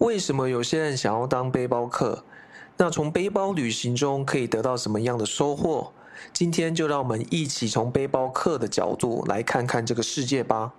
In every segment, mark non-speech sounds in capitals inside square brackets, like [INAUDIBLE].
为什么有些人想要当背包客？那从背包旅行中可以得到什么样的收获？今天就让我们一起从背包客的角度来看看这个世界吧。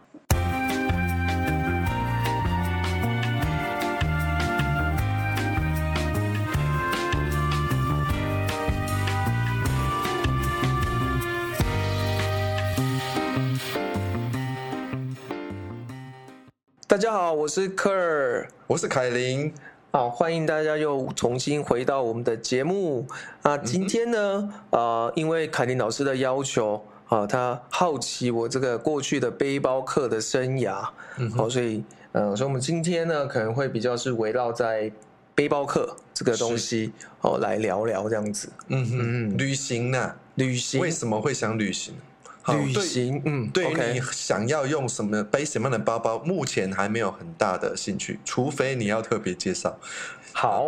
家好，我是科尔，我是凯琳。好，欢迎大家又重新回到我们的节目。啊，今天呢，呃，因为凯琳老师的要求，啊，他好奇我这个过去的背包客的生涯，好，所以，呃，所以我们今天呢，可能会比较是围绕在背包客这个东西，哦，来聊聊这样子。嗯嗯，旅行呢？旅行为什么会想旅行？旅行，嗯，对于你想要用什么背什么样的包包，目前还没有很大的兴趣，除非你要特别介绍。好，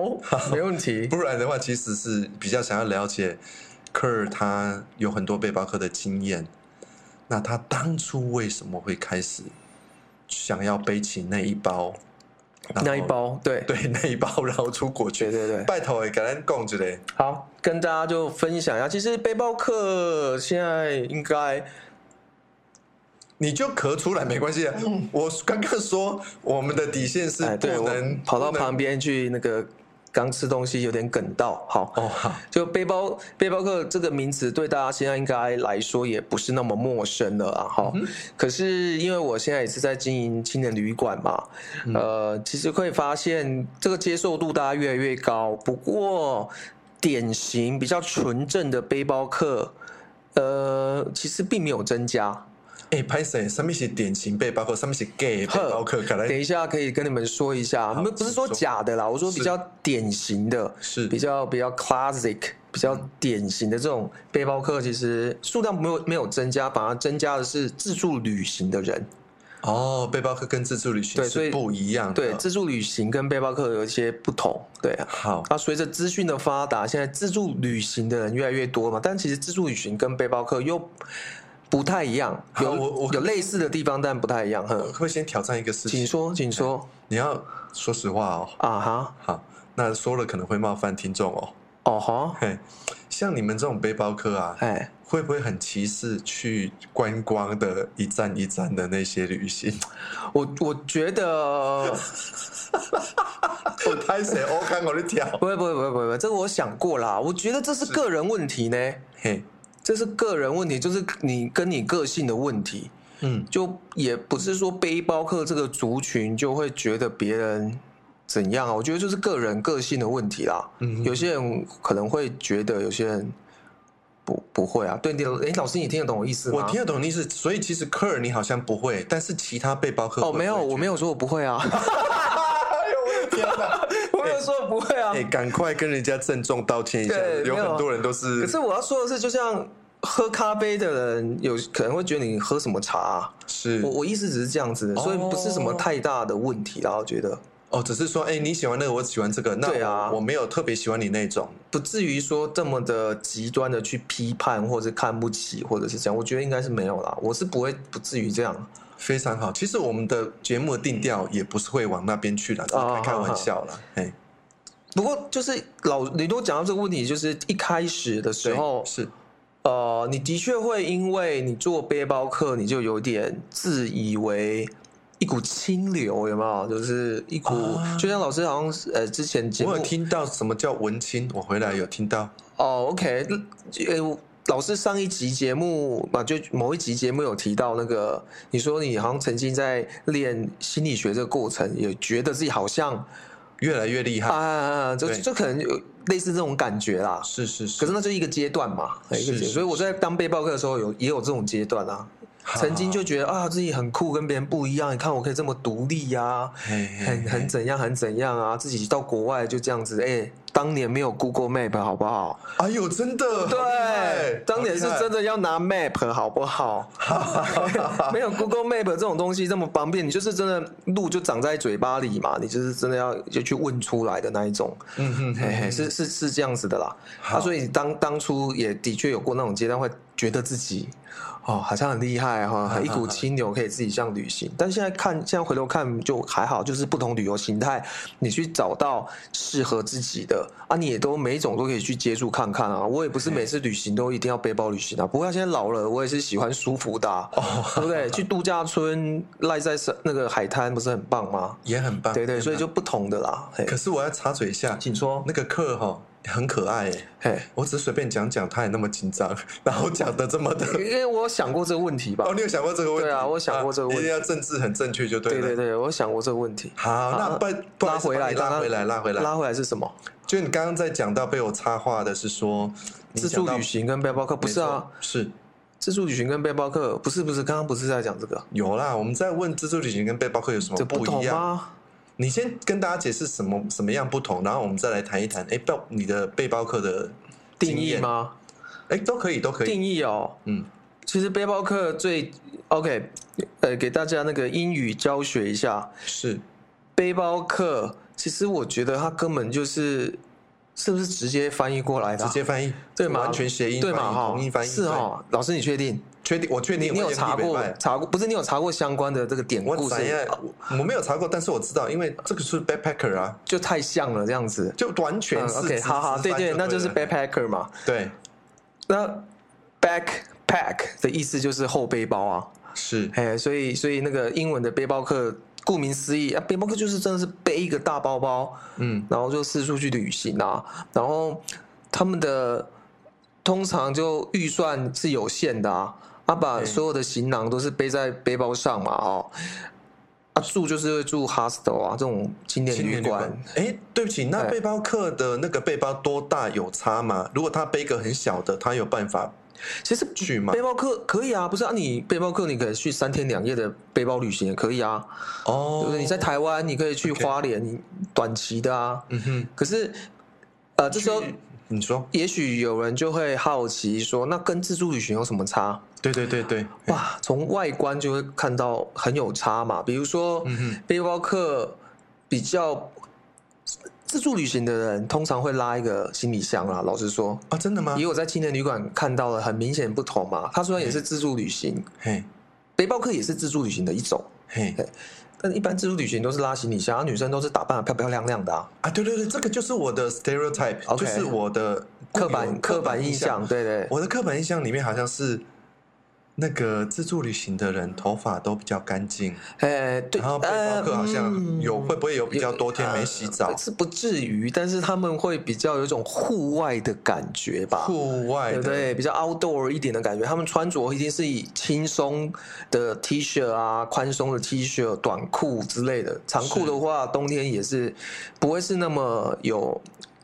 没问题。[LAUGHS] 不然的话，其实是比较想要了解科尔他有很多背包客的经验。那他当初为什么会开始想要背起那一包？那一包，对对，那一包，然后出国去，对对对，拜托，哎，感恩供之类。好，跟大家就分享一下，其实背包客现在应该，你就咳出来没关系啊。我刚刚说我们的底线是不能跑到旁边去那个。刚吃东西有点梗到，好哦，好，就背包背包客这个名词对大家现在应该来说也不是那么陌生了啊，哈。可是因为我现在也是在经营青年旅馆嘛，呃，其实会发现这个接受度大家越来越高，不过典型比较纯正的背包客，呃，其实并没有增加。哎，拍谁？上面是典型背包客，上面是 gay 背包客。等一下可以跟你们说一下，不不是说假的啦，我说比较典型的，是比较比较 classic、比较典型的这种背包客，其实数量没有没有增加，反而增加的是自助旅行的人。哦，背包客跟自助旅行是不一样。对，自助旅行跟背包客有一些不同。对，好。那随着资讯的发达，现在自助旅行的人越来越多嘛，但其实自助旅行跟背包客又。不太一样，有我有类似的地方，但不太一样。哼，会先挑战一个事情，请说，请说。你要说实话哦。啊哈，好，那说了可能会冒犯听众哦。哦哈，嘿，像你们这种背包客啊，哎，会不会很歧视去观光的一站一站的那些旅行？我我觉得，[LAUGHS] 我拍谁？[LAUGHS] 我看我的跳。不会不会不会不会，这个我想过啦。我觉得这是个人问题呢。嘿。这是个人问题，就是你跟你个性的问题，嗯，就也不是说背包客这个族群就会觉得别人怎样啊？我觉得就是个人个性的问题啦。嗯，有些人可能会觉得，有些人不不会啊。对，你哎，老师，你听得懂我意思吗？我听得懂意思。所以其实科尔你好像不会，但是其他背包客哦，没有，我没有说我不会啊。[LAUGHS] 说不会啊！哎，赶快跟人家郑重道歉一下。有很多人都是。可是我要说的是，就像喝咖啡的人，有可能会觉得你喝什么茶。啊是我我意思只是这样子的，所以不是什么太大的问题。然后觉得哦，只是说，哎，你喜欢那个，我喜欢这个。那对啊，我没有特别喜欢你那种，不至于说这么的极端的去批判或者看不起，或者是这样。我觉得应该是没有啦，我是不会不至于这样。非常好，其实我们的节目的定调也不是会往那边去的，开开玩笑了。哎，不过就是老你都讲到这个问题，就是一开始的时候是，呃，你的确会因为你做背包客，你就有点自以为一股清流，有没有？就是一股，就像老师好像呃之前节目我有听到什么叫文青，我回来有听到。哦，OK，呃。老师上一集节目嘛，就某一集节目有提到那个，你说你好像曾经在练心理学这个过程，也觉得自己好像越来越厉害。啊，就就可能有类似这种感觉啦。是是是，可是那就一个阶段嘛，一个阶段。所以我在当背包客的时候，有也有这种阶段啊。曾经就觉得啊，自己很酷，跟别人不一样。你看我可以这么独立呀，很很怎样，很怎样啊，自己到国外就这样子，哎。当年没有 Google Map 好不好？哎呦，真的，对，当年是真的要拿 Map 好不好？[LAUGHS] 没有 Google Map 这种东西这么方便，你就是真的路就长在嘴巴里嘛，你就是真的要就去问出来的那一种。嗯哼，嘿嘿，是是是这样子的啦。啊，所以当当初也的确有过那种阶段，会觉得自己。哦，好像很厉害哈，一股清流可以自己这样旅行。但现在看，现在回头看就还好，就是不同旅游形态，你去找到适合自己的啊，你也都每一种都可以去接触看看啊。我也不是每次旅行都一定要背包旅行啊。不过现在老了，我也是喜欢舒服的哦，对不对？[LAUGHS] 去度假村赖在那个海滩不是很棒吗？也很棒，对对，所以就不同的啦。可是我要插嘴一下，请说那个课哈。很可爱哎，我只是随便讲讲，他也那么紧张，[LAUGHS] 然后讲的这么的，因为我想过这个问题吧。哦，你有想过这个问题？对啊，我想过这个问题。一定要政治很正确就对了。对对对，我想过这个问题。好，那不拉回来，拉回来，拉回来，拉回来是什么？就你刚刚在讲到被我插话的是说，自助旅行跟背包客不是啊？是自助旅行跟背包客不是不是，刚刚不是在讲这个？有啦，我们在问自助旅行跟背包客有什么不一样？你先跟大家解释什么什么样不同，然后我们再来谈一谈。哎，背你的背包客的定义吗？哎，都可以，都可以定义哦。嗯，其实背包客最 OK，呃，给大家那个英语教学一下。是背包客，其实我觉得他根本就是，是不是直接翻译过来的？直接翻译，对吗？完全谐音，对吗？哈，是哈，老师你确定？确定，我确定。你有查过？查过？不是你有查过相关的这个典故？我我没有查过，但是我知道，因为这个是 backpacker 啊，就太像了，这样子，就完全是。OK，好好，对对，那就是 backpacker 嘛。对。那 backpack 的意思就是后背包啊。是。哎，所以所以那个英文的背包客，顾名思义啊，背包客就是真的是背一个大包包，嗯，然后就四处去旅行啊，然后他们的通常就预算是有限的啊。他把所有的行囊都是背在背包上嘛，哦，啊住就是会住 hostel 啊这种青年旅馆。哎，对不起，那背包客的那个背包多大有差吗？如果他背个很小的，他有办法？其实去吗？背包客可以啊，不是啊？你背包客你可以去三天两夜的背包旅行也可以啊。哦，对不对？你在台湾你可以去花莲短期的啊。嗯哼。可是，呃，这时候你说，也许有人就会好奇说，那跟自助旅行有什么差？对对对对，哇！从外观就会看到很有差嘛。比如说，背包客比较自助旅行的人，通常会拉一个行李箱啦。老实说啊，真的吗？也有在青年旅馆看到了很明显不同嘛。他虽然也是自助旅行，嘿，背包客也是自助旅行的一种，嘿。但一般自助旅行都是拉行李箱，女生都是打扮的漂漂亮亮的啊。啊，对对对，这个就是我的 stereotype，就是我的刻板刻板印象。对对，我的刻板印象里面好像是。那个自助旅行的人头发都比较干净，哎，对，然后背包客好像有会不会有比较多天没洗澡？是不至于，但是他们会比较有一种户外的感觉吧？户外，对不对？比较 outdoor 一点的感觉。他们穿着一定是以轻松的 T 恤啊、宽松的 T 恤、短裤之类的。长裤的话，冬天也是不会是那么有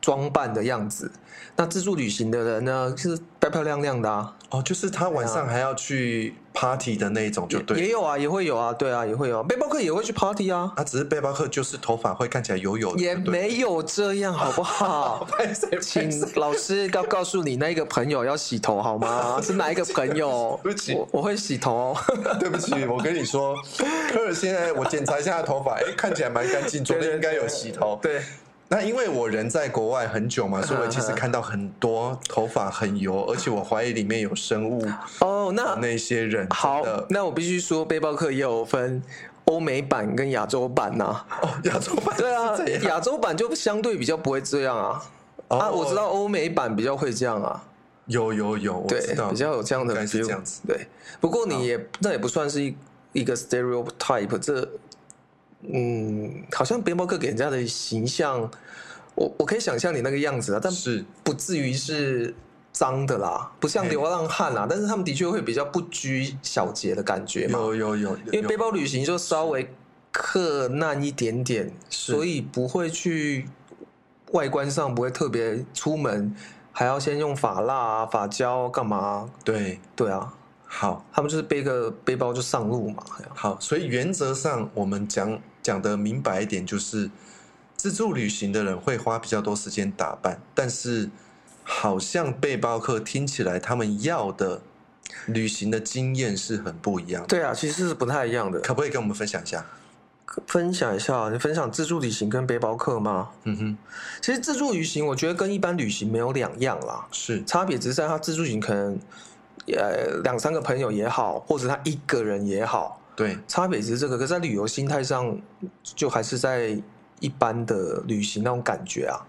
装扮的样子。那自助旅行的人呢，是漂漂亮亮的啊。哦，就是他晚上还要去 party 的那一种，就对。也有啊，也会有啊，对啊，也会有。背包客也会去 party 啊。啊只是背包客，就是头发会看起来油油的。也没有这样，好不好？[LAUGHS] 请老师告告诉你那个朋友要洗头好吗？[LAUGHS] 是哪一个朋友？对不起，我会洗头。[LAUGHS] 对不起，我跟你说，科尔现在我检查一下他头发，哎，看起来蛮干净，昨天应该有洗头。对。那因为我人在国外很久嘛，所以我其实看到很多头发很油，而且我怀疑里面有生物。哦，那那些人好，那我必须说，背包客也有分欧美版跟亚洲版呐。哦，亚洲版对啊，亚洲版就相对比较不会这样啊。啊，我知道欧美版比较会这样啊。有有有，我知道，比较有这样的，是这样子。对，不过你也那也不算是一一个 stereotype 这。嗯，好像背包客给人家的形象，我我可以想象你那个样子啊，但是不至于是脏的啦，不像流浪汉啦，但是他们的确会比较不拘小节的感觉嘛。有有有，因为背包旅行就稍微克难一点点，所以不会去外观上不会特别出门还要先用发蜡啊、发胶干嘛？对对啊。好，他们就是背个背包就上路嘛。好，所以原则上我们讲讲的明白一点，就是自助旅行的人会花比较多时间打扮，但是好像背包客听起来他们要的旅行的经验是很不一样。对啊，其实是不太一样的。可不可以跟我们分享一下？分享一下，你分享自助旅行跟背包客吗？嗯哼，其实自助旅行我觉得跟一般旅行没有两样啦，是差别只是在它自助旅行可能。呃两三个朋友也好，或者他一个人也好，对，差别只是这个。可是，在旅游心态上，就还是在一般的旅行那种感觉啊。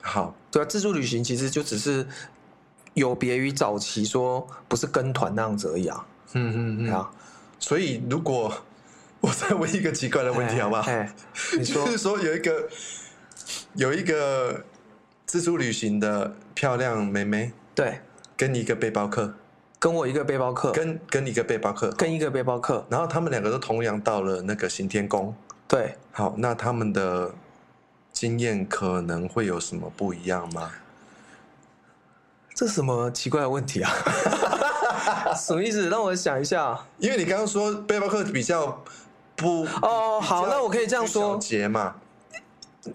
好，对啊，自助旅行其实就只是有别于早期说不是跟团那样子而已啊。嗯嗯嗯啊，所以如果我再问一个奇怪的问题，好不好？你说，就是说有一个有一个自助旅行的漂亮妹妹，对，跟你一个背包客，跟我一个背包客，跟跟一个背包客，跟一个背包客，然后他们两个都同样到了那个行天宫，对，好，那他们的。经验可能会有什么不一样吗？这什么奇怪的问题啊？[LAUGHS] 什么意思？让我想一下。因为你刚刚说背包客比较不哦，好，那我可以这样说。节嘛，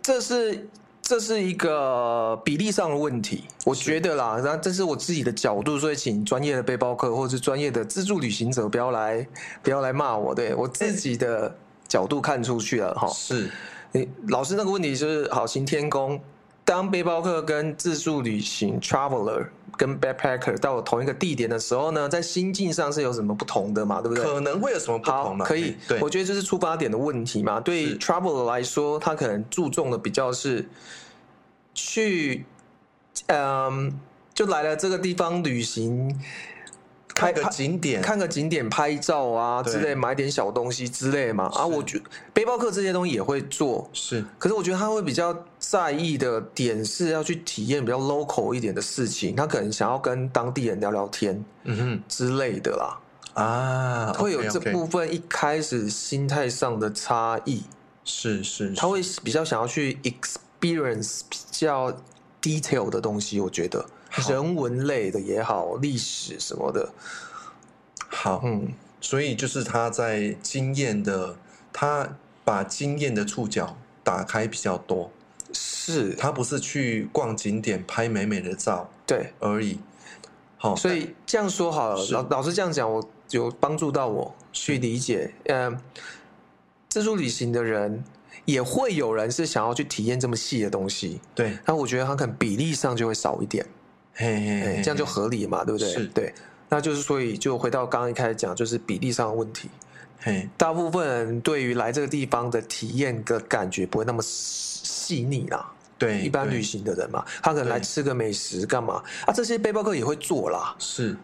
这是这是一个比例上的问题，我觉得啦。然后这是我自己的角度，所以请专业的背包客或者是专业的自助旅行者不要来不要来骂我。对我自己的角度看出去了哈。是。你老师那个问题就是好行天宫，当背包客跟自助旅行 （traveler） 跟 backpacker 到同一个地点的时候呢，在心境上是有什么不同的嘛？对不对？可能会有什么不同吗？可以，对，我觉得这是出发点的问题嘛。对 traveler 来说，他可能注重的比较是去，嗯，就来了这个地方旅行。看个景点，看个景点，拍照啊之类，买点小东西之类嘛。啊，我觉背包客这些东西也会做，是。可是我觉得他会比较在意的点是要去体验比较 local 一点的事情，他可能想要跟当地人聊聊天，嗯哼之类的啦。啊，会有这部分一开始心态上的差异。是是，他会比较想要去 experience 比较 detail 的东西，我觉得。人文类的也好，历史什么的，好，嗯，所以就是他在经验的，他把经验的触角打开比较多，是。他不是去逛景点拍美美的照，对。而已。好，所以这样说好了，老老师这样讲，我有帮助到我去理解。嗯，自助旅行的人也会有人是想要去体验这么细的东西，对，那我觉得他可能比例上就会少一点。嘿嘿，这样就合理嘛，对不对？是，对，那就是所以就回到刚刚一开始讲，就是比例上的问题。嘿，大部分人对于来这个地方的体验的感觉不会那么细腻啦。对，一般旅行的人嘛，他可能来吃个美食干嘛啊？这些背包客也会做啦。是，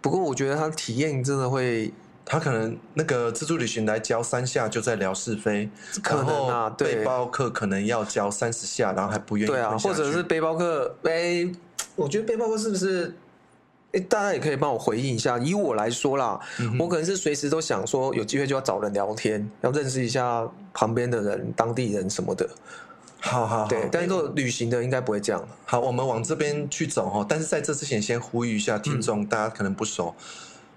不过我觉得他体验真的会，他可能那个自助旅行来教三下就在聊是非，可能啊，背包客可能要教三十下，然后还不愿意。对啊，或者是背包客哎。我觉得背包客是不是？哎，大家也可以帮我回应一下。以我来说啦，我可能是随时都想说，有机会就要找人聊天，要认识一下旁边的人、当地人什么的。好好，对。但是做旅行的应该不会这样。好，我们往这边去走哈。但是在这之前，先呼吁一下听众，大家可能不熟，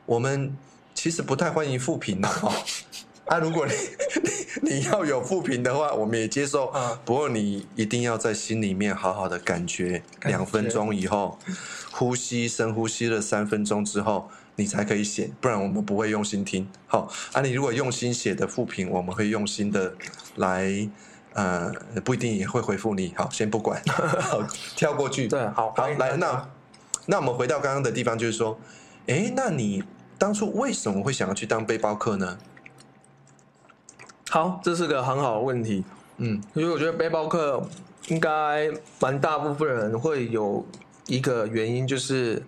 我们其实不太欢迎复评的 [LAUGHS] 哈。啊，如果你你 [LAUGHS] 你要有复评的话，我们也接受。啊，不过你一定要在心里面好好的感觉，两分钟以后，呼吸深呼吸了三分钟之后，你才可以写，不然我们不会用心听。好，啊，你如果用心写的复评，我们会用心的来，呃，不一定也会回复你。好，先不管，[LAUGHS] 好，跳过去。对，好，好，来，那那我们回到刚刚的地方，就是说，哎，那你当初为什么会想要去当背包客呢？好，这是个很好的问题。嗯，因为我觉得背包客应该蛮大部分人会有一个原因，就是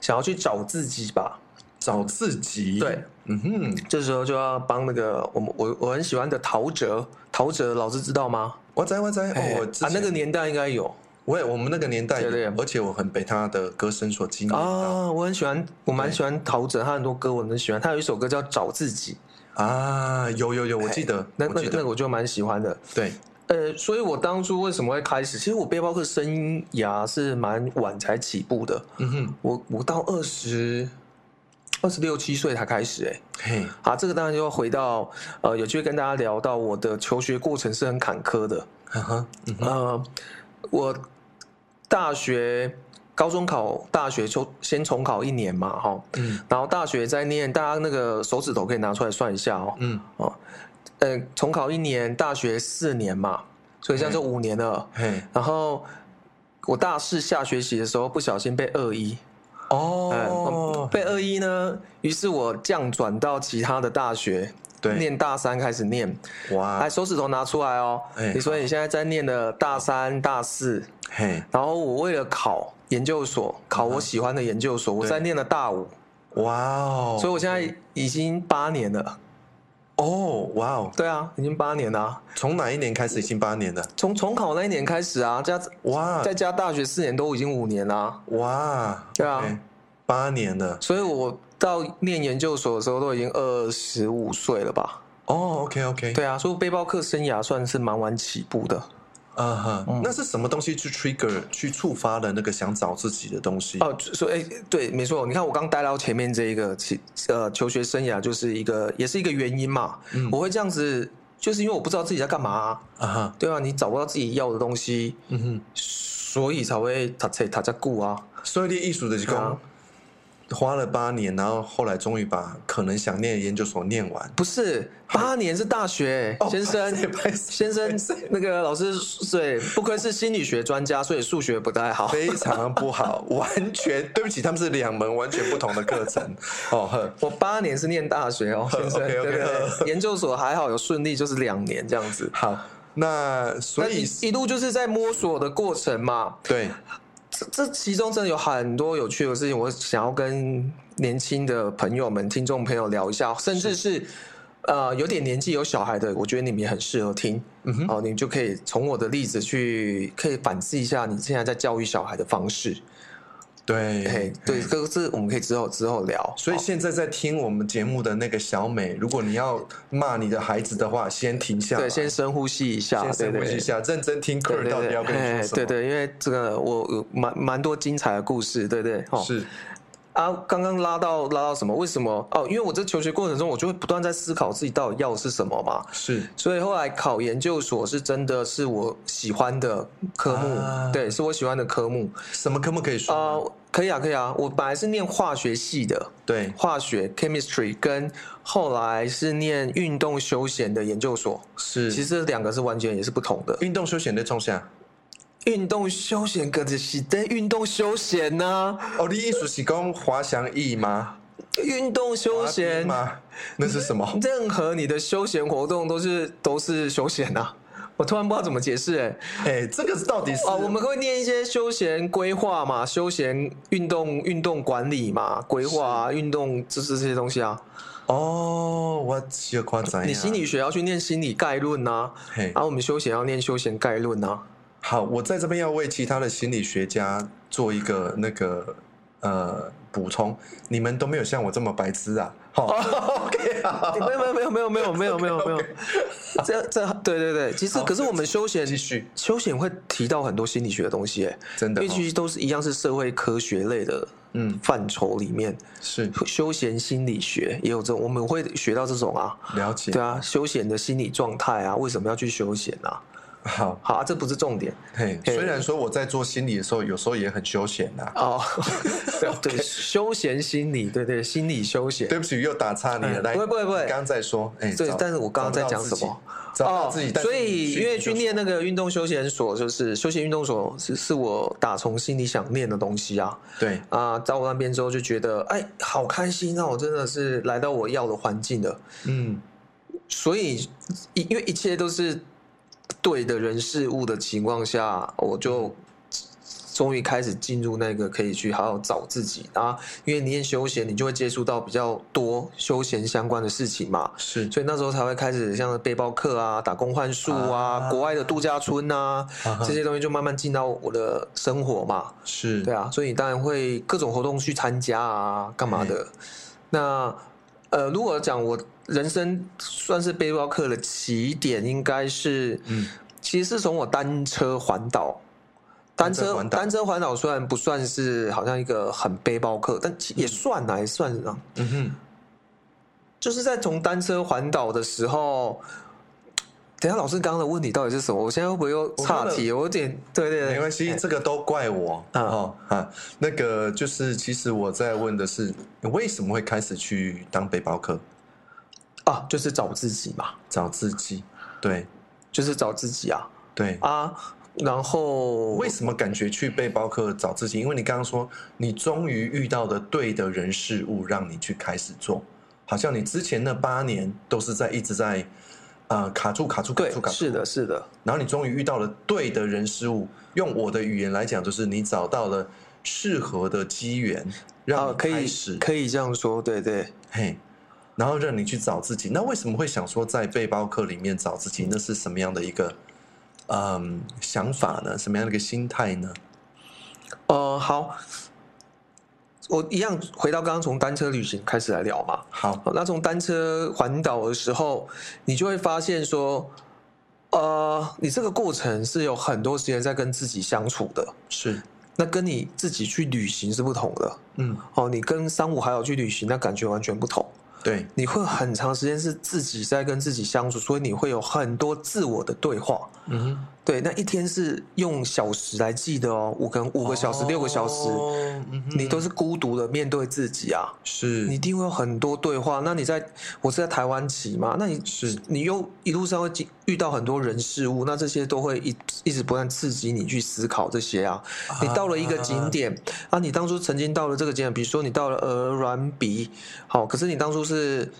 想要去找自己吧，找自己。对，嗯哼，这时候就要帮那个我们我我很喜欢的陶喆，陶喆老师知道吗？我在我在，我啊那个年代应该有，我也我们那个年代有，而且我很被他的歌声所惊艳啊，我很喜欢，我蛮喜欢陶喆，他很多歌我很喜欢，他有一首歌叫《找自己》。啊，有有有，我记得，那那那个我就蛮喜欢的。对，呃，所以我当初为什么会开始？其实我背包客生涯是蛮晚才起步的。嗯哼，我我到二十二十六七岁才开始。哎，嘿，好，这个当然就要回到呃，有机会跟大家聊到我的求学过程是很坎坷的。嗯哼，呃，我大学。高中考大学就先重考一年嘛，哈，嗯，然后大学再念，大家那个手指头可以拿出来算一下哦，嗯，哦，呃，重考一年，大学四年嘛，所以这样就五年了，然后我大四下学期的时候不小心被二一，哦，被二一呢，于是我降转到其他的大学，对，念大三开始念，哇，来手指头拿出来哦，你说你现在在念的大三、大四，嘿，然后我为了考研究所，考我喜欢的研究所，我在念了大五，哇哦，所以我现在已经八年了。哦，哇哦，对啊，已经八年了。从哪一年开始已经八年了？从重考那一年开始啊，加哇，再加大学四年都已经五年了。哇，对啊，八年了。所以我到念研究所的时候都已经二十五岁了吧？哦，OK OK，对啊，所以背包客生涯算是蛮晚起步的。啊哈，那是什么东西去 trigger 去触发了那个想找自己的东西？哦，说哎，对，没错，你看我刚带到前面这一个，其呃，求学生涯就是一个，也是一个原因嘛。嗯，我会这样子，就是因为我不知道自己在干嘛啊，哈，对啊，你找不到自己要的东西，嗯哼，所以才会他才他在顾啊，所以你艺术的工。花了八年，然后后来终于把可能想念的研究所念完。不是八年是大学，先生，[LAUGHS] 先生，那个老师对，不愧是心理学专家，所以数学不太好，非常不好，完全对不起，他们是两门完全不同的课程。哦，我八年是念大学哦，先生，对对对，研究所还好有顺利，就是两年这样子。好，那所以一路就是在摸索的过程嘛。对。这这其中真的有很多有趣的事情，我想要跟年轻的朋友们、听众朋友聊一下，甚至是呃有点年纪有小孩的，我觉得你们也很适合听。嗯哼，哦，你就可以从我的例子去可以反思一下你现在在教育小孩的方式。对，对，这个是我们可以之后之后聊。所以现在在听我们节目的那个小美，如果你要骂你的孩子的话，先停下，对，先深呼吸一下，先深呼吸一下，认真听客人到底要跟你说什么。对对，因为这个我有蛮蛮多精彩的故事，对对，是。啊，刚刚拉到拉到什么？为什么？哦，因为我在求学过程中，我就会不断在思考自己到底要的是什么嘛。是，所以后来考研究所是真的是我喜欢的科目，对，是我喜欢的科目。什么科目可以说？啊，可以啊，可以啊。我本来是念化学系的，对，化学 chemistry，跟后来是念运动休闲的研究所，是，其实这两个是完全也是不同的。运动休闲的冲下。运动休闲可是在运动休闲呢？哦，你意思是讲滑翔翼吗？运动休闲吗？那是什么？[LAUGHS] 任何你的休闲活动都是都是休闲呐。我突然不知道怎么解释哎哎，这个到底是哦？我们会念一些休闲规划嘛？休闲运动运动管理嘛？规划运动就是这些东西啊。哦，我奇了夸张。你心理学要去念心理概论呐，然后我们休闲要念休闲概论呐。好，我在这边要为其他的心理学家做一个那个呃补充，你们都没有像我这么白痴啊！好，OK，没有没有没有没有没有没有没有没有，这这对对对，其实可是我们休闲继续休闲会提到很多心理学的东西，哎，真的，因为其实都是一样是社会科学类的嗯范畴里面是休闲心理学也有这种，我们会学到这种啊，了解，对啊，休闲的心理状态啊，为什么要去休闲啊？好好啊，这不是重点。嘿，虽然说我在做心理的时候，有时候也很休闲呐。哦，[LAUGHS] 对，休闲心理，对对，心理休闲。对不起，又打岔你了。来，不会不会不会，刚刚在说，哎，对，但是我刚刚在讲什么？哦，自己。所以因为去念那个运动休闲所，就是休闲运动所，是是我打从心里想念的东西啊。对啊，到我那边之后就觉得，哎，好开心啊！我真的是来到我要的环境了。嗯，所以因因为一切都是。对的人事物的情况下，我就终于开始进入那个可以去好好找自己啊。因为你念休闲，你就会接触到比较多休闲相关的事情嘛。是，所以那时候才会开始像背包客啊、打工换宿啊、国外的度假村啊这些东西，就慢慢进到我的生活嘛。是对啊，所以你当然会各种活动去参加啊，干嘛的？那呃，如果讲我。人生算是背包客的起点，应该是，嗯，其实是从我单车环岛，单车单车环岛。虽然不算是好像一个很背包客，但也算啊，也算啊，嗯哼，就是在从单车环岛的时候，等下老师刚刚的问题到底是什么？我现在会不会又岔题？我有点对对对，没关系，这个都怪我啊哦啊，那个就是其实我在问的是，你为什么会开始去当背包客？啊，就是找自己嘛，找自己，对，就是找自己啊，对啊，然后为什么感觉去背包客找自己？因为你刚刚说你终于遇到的对的人事物，让你去开始做，好像你之前那八年都是在一直在啊卡住卡住卡住卡住，是的，是的。然后你终于遇到了对的人事物，用我的语言来讲，就是你找到了适合的机缘，让你开始可以这样说，对对，嘿。然后让你去找自己，那为什么会想说在背包客里面找自己？那是什么样的一个嗯想法呢？什么样的一个心态呢？呃，好，我一样回到刚刚从单车旅行开始来聊嘛。好，那从单车环岛的时候，你就会发现说，呃，你这个过程是有很多时间在跟自己相处的。是，那跟你自己去旅行是不同的。嗯，哦，你跟三五好友去旅行，那感觉完全不同。对，你会很长时间是自己在跟自己相处，所以你会有很多自我的对话。嗯，对，那一天是用小时来记的哦，五跟五个小时、六个小时，你都是孤独的面对自己啊。是，你一定会有很多对话。那你在，我是在台湾骑嘛？那你是你又一路上会遇到很多人事物，那这些都会一一直不断刺激你去思考这些啊。你到了一个景点啊，你当初曾经到了这个景点，比如说你到了鹅銮鼻，好，可是你当初是。是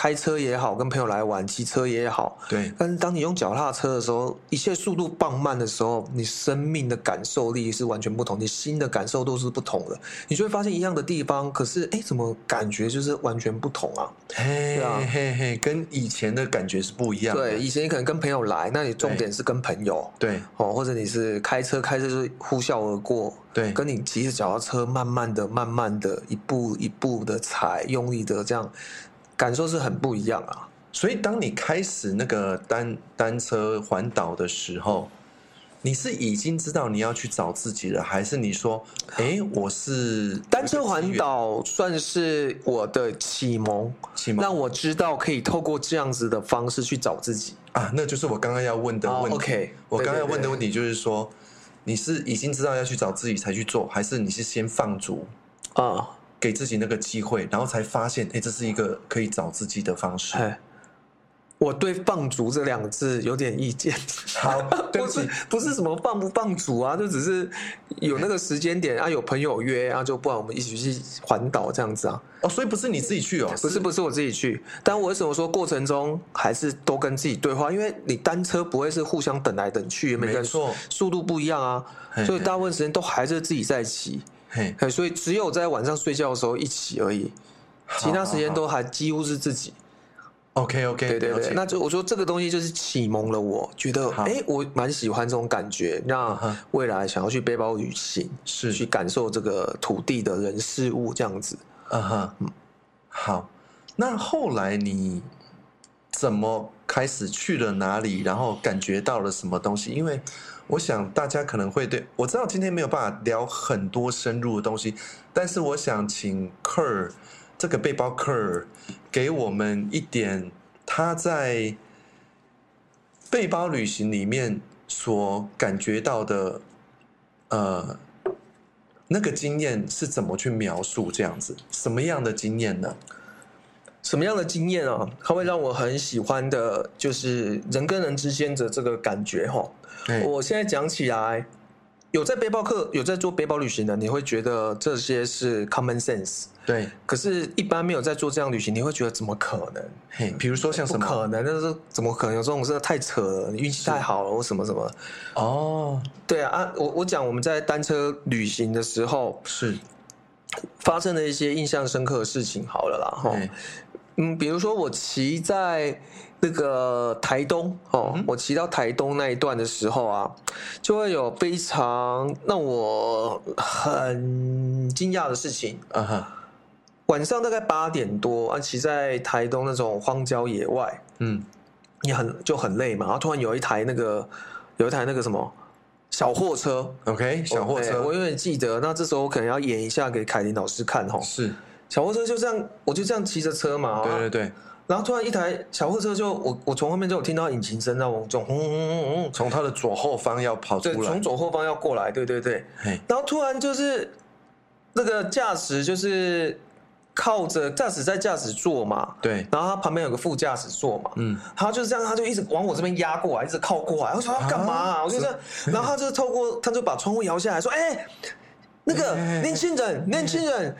开车也好，跟朋友来玩，骑车也好，对。但是当你用脚踏车的时候，一切速度放慢的时候，你生命的感受力是完全不同，你心的感受都是不同的。你就会发现一样的地方，可是哎，怎么感觉就是完全不同啊？对啊，嘿嘿，跟以前的感觉是不一样。对，以前你可能跟朋友来，那你重点是跟朋友，对哦，或者你是开车，开车就是呼啸而过，对，跟你骑着脚踏车，慢慢的、慢慢的一步一步的踩，用力的这样。感受是很不一样啊，所以当你开始那个单单车环岛的时候，你是已经知道你要去找自己了，还是你说，哎，我是单车环岛算是我的启蒙，启蒙。让我知道可以透过这样子的方式去找自己。啊，那就是我刚刚要问的问题。OK，我刚刚要问的问题就是说，你是已经知道要去找自己才去做，还是你是先放逐？啊？给自己那个机会，然后才发现，哎，这是一个可以找自己的方式。我对“放逐”这两个字有点意见。好，[LAUGHS] 不是不是什么放不放逐啊，就只是有那个时间点啊，有朋友约啊，就不然我们一起去环岛这样子啊。哦，所以不是你自己去哦，不是不是我自己去。但我为什么说过程中还是都跟自己对话？因为你单车不会是互相等来等去，每个人速度不一样啊，所以大部分时间都还是自己在骑。嘿，所以只有在晚上睡觉的时候一起而已，其他时间都还几乎是自己。OK OK，对对对，那就我说这个东西就是启蒙了，我觉得哎，我蛮喜欢这种感觉。那未来想要去背包旅行，是去感受这个土地的人事物这样子。嗯哼，好。那后来你怎么开始去了哪里？然后感觉到了什么东西？因为。我想大家可能会对我知道今天没有办法聊很多深入的东西，但是我想请 Ker 这个背包 Ker 给我们一点他在背包旅行里面所感觉到的呃那个经验是怎么去描述这样子？什么样的经验呢？什么样的经验啊？它会让我很喜欢的，就是人跟人之间的这个感觉哈。我现在讲起来，有在背包客、有在做背包旅行的，你会觉得这些是 common sense。对，可是，一般没有在做这样旅行，你会觉得怎么可能？嘿，比如说像什么？可能？那是怎么可能有这种事？太扯了，你运气太好了，或什么什么？哦，对啊啊！我我讲我们在单车旅行的时候是发生了一些印象深刻的事情。好了啦，哈，嗯，比如说我骑在。那个台东哦，我骑到台东那一段的时候啊，就会有非常让我很惊讶的事情。啊哈，晚上大概八点多啊，骑在台东那种荒郊野外，嗯，你很就很累嘛，然后突然有一台那个有一台那个什么小货车，OK，小货车，我永远记得。那这时候我可能要演一下给凯琳老师看哈。是，小货车就这样，我就这样骑着车嘛。对对对。然后突然一台小货车就我我从后面就有听到引擎声，那种轰轰轰轰，从他的左后方要跑出来，从左后方要过来，对对对。然后突然就是那个驾驶就是靠着驾驶在驾驶座嘛，对，然后他旁边有个副驾驶座嘛，嗯，他就是这样，他就一直往我这边压过来，一直靠过来。我说要干嘛啊？我就这样，然后他就透过，他就把窗户摇下来说：“哎，那个年轻人，年轻人，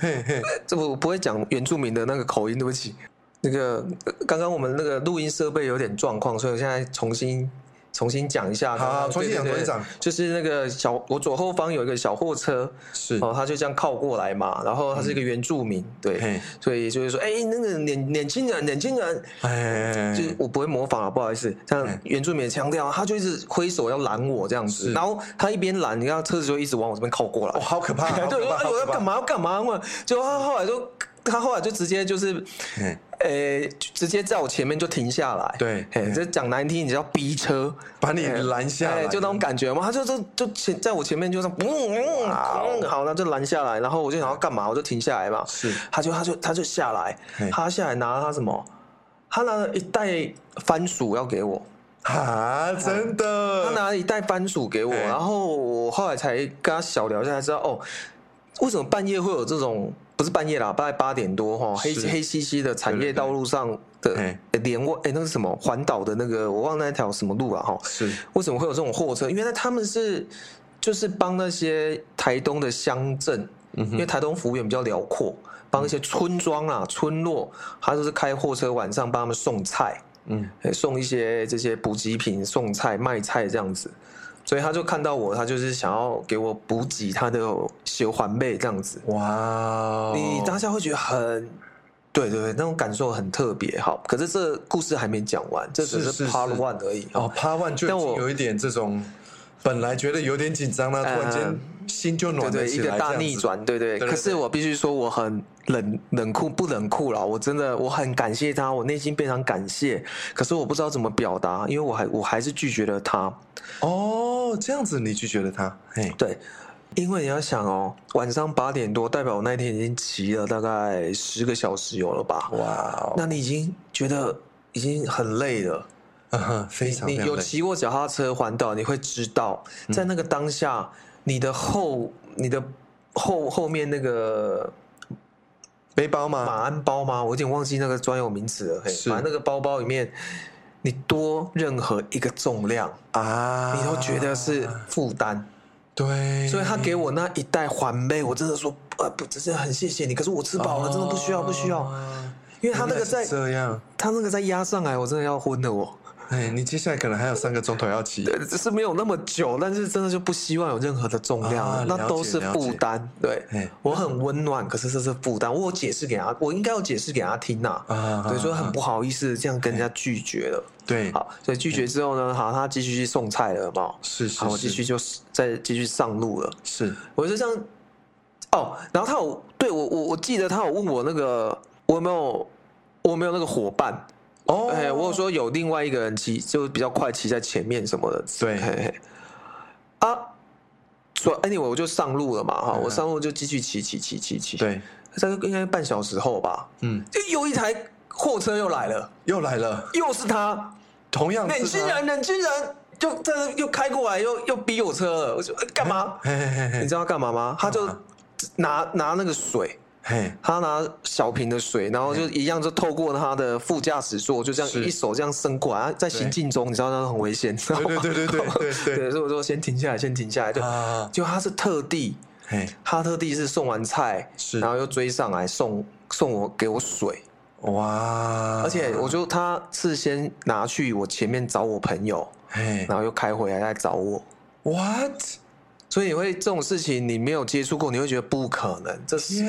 这我不会讲原住民的那个口音，对不起。那个刚刚我们那个录音设备有点状况，所以我现在重新。”重新讲一下，好，重新讲，重新讲，就是那个小，我左后方有一个小货车，是。哦，他就这样靠过来嘛，然后他是一个原住民，对，所以就是说，哎，那个年年轻人，年轻人，哎，就是我不会模仿啊，不好意思，像原住民的腔调，他就一直挥手要拦我这样子，然后他一边拦，你看车子就一直往我这边靠过来，哦，好可怕，[LAUGHS] 对，哎，我要干嘛要干嘛？嘛，就他后来就。他后来就直接就是，呃，直接在我前面就停下来。对，这讲难听，你叫逼车，把你拦下来，就那种感觉嘛。他就就就前在我前面就是，嗯嗯，好，那就拦下来。然后我就想要干嘛，我就停下来嘛。是，他就他就他就下来，他下来拿了他什么？他拿了一袋番薯要给我。啊，真的？他拿了一袋番薯给我，然后我后来才跟他小聊一下，才知道哦，为什么半夜会有这种。不是半夜啦，大概八点多哈，黑黑漆漆的产业道路上的连外，哎，那是什么环岛的那个，我忘那条什么路了哈。是为什么会有这种货车？因为他们是就是帮那些台东的乡镇，因为台东幅员比较辽阔，帮一些村庄啊、村落，他就是开货车晚上帮他们送菜，嗯，送一些这些补给品、送菜、卖菜这样子。所以他就看到我，他就是想要给我补给他的血环背这样子。哇！你当下会觉得很，对对对，那种感受很特别。好，可是这故事还没讲完，这只是 Part One 而已。哦，Part One 就有一点这种，本来觉得有点紧张那，突然间心就暖了起来，一个大逆转，对对。可是我必须说，我很冷冷酷不冷酷了，我真的我很感谢他，我内心非常感谢。可是我不知道怎么表达，因为我还我还是拒绝了他。哦。哦，这样子你拒绝了他？嘿，对，因为你要想哦，晚上八点多，代表我那天已经骑了大概十个小时有了吧？哇，那你已经觉得已经很累了，非常。你有骑过脚踏车环岛，你会知道，在那个当下，你的后、你的后后面那个背包吗？马鞍包吗？我有点忘记那个专有名词了。嘿，反正那个包包里面。你多任何一个重量啊，你都觉得是负担，对，所以他给我那一袋环贝，我真的说，呃，不，真的很谢谢你。可是我吃饱了，真的不需要，不需要，因为他那个在这样，他那个在压上来，我真的要昏了我。哎，你接下来可能还有三个钟头要骑，对，只是没有那么久，但是真的就不希望有任何的重量，那都是负担。对，我很温暖，可是这是负担。我有解释给他，我应该有解释给他听呐。啊，对，所以很不好意思这样跟人家拒绝了。对，好，所以拒绝之后呢，好，他继续去送菜了，好是是，好，我继续就再继续上路了。是，我就这样。哦，然后他有对我，我我记得他有问我那个，我有没有，我有没有那个伙伴。哦，哎，我有说有另外一个人骑，就比较快，骑在前面什么的。对，嘿嘿啊，说 anyway 我就上路了嘛，哈，我上路就继续骑骑骑骑骑。对，这个应该半小时后吧。嗯，就有一台货车又来了，又来了，又是他，同样年轻人，年轻人就在那又开过来，又又逼我车了。我说干嘛？嘿嘿嘿你知道干嘛吗？他就拿拿那个水。嘿，他拿小瓶的水，然后就一样，就透过他的副驾驶座，就这样一手这样伸过来，在行进中，你知道那很危险，对对对对对 [LAUGHS] 对，所以我说先停下来，先停下来，就就他是特地，他特地是送完菜，然后又追上来送送我给我水，哇！而且我就他是先拿去我前面找我朋友，然后又开回来再找我，what？所以你会这种事情，你没有接触过，你会觉得不可能。这是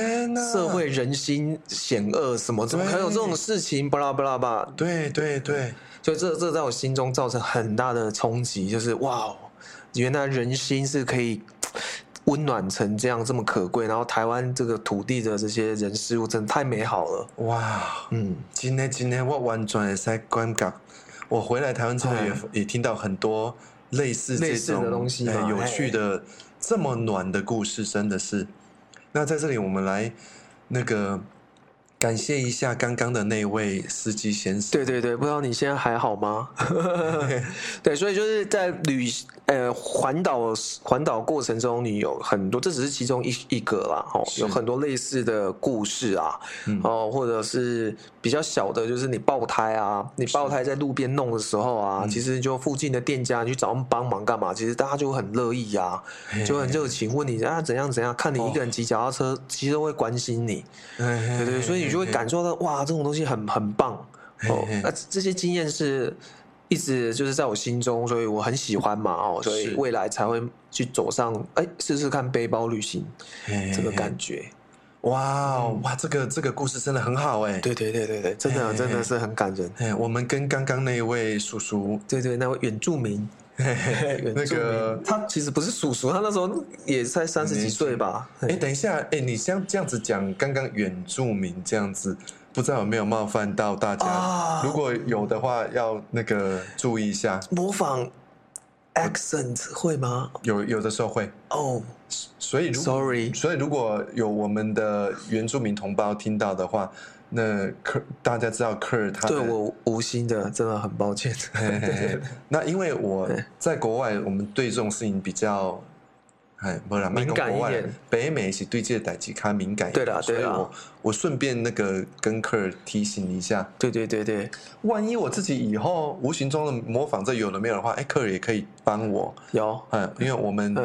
社会人心险恶，什么怎么可能有这种事情？巴拉巴拉巴。对对对，所以这这在我心中造成很大的冲击，就是哇，原来人心是可以温暖成这样这么可贵。然后台湾这个土地的这些人事物，真的太美好了。哇，嗯，今天今天我完全在观感，我回来台湾之后也也听到很多。类似类似的东西，有趣的这么暖的故事，真的是。那在这里，我们来那个感谢一下刚刚的那位司机先生。对对对，不知道你现在还好吗？[LAUGHS] 对，所以就是在旅呃环岛环岛过程中，你有很多，这只是其中一一个啦，哦，有很多类似的故事啊，哦，或者是比较小的，就是你爆胎啊，你爆胎在路边弄的时候啊，其实就附近的店家你去找他们帮忙干嘛？其实大家就很乐意啊，就很热情，问你啊怎样怎样，看你一个人骑脚踏车，其实会关心你，对对，所以你。就会感受到哇，这种东西很很棒哦。那这些经验是一直就是在我心中，所以我很喜欢嘛哦，所以未来才会去走上哎试试看背包旅行这个感觉。哇哇，这个这个故事真的很好哎。对对对对对，真的真的是很感人。哎，我们跟刚刚那一位叔叔，对对，那位原住民。那个他其实不是叔叔，他那时候也才三十几岁吧。哎，等一下，哎，你像这样子讲，刚刚原住民这样子，不知道有没有冒犯到大家？如果有的话，要那个注意一下。模仿 accent 会吗？有有的时候会哦。所以，sorry，所以如果有我们的原住民同胞听到的话。那克大家知道克尔他对我无心的，真的很抱歉。[LAUGHS] 那因为我在国外，我们对这种事情比较哎，不然敏感一点。北美一起对这些代际卡敏感，对的，对的。我我顺便那个跟克尔提醒一下，对对对对。万一我自己以后无形中的模仿这有了没有的话，哎，克尔也可以帮我。有，嗯，因为我们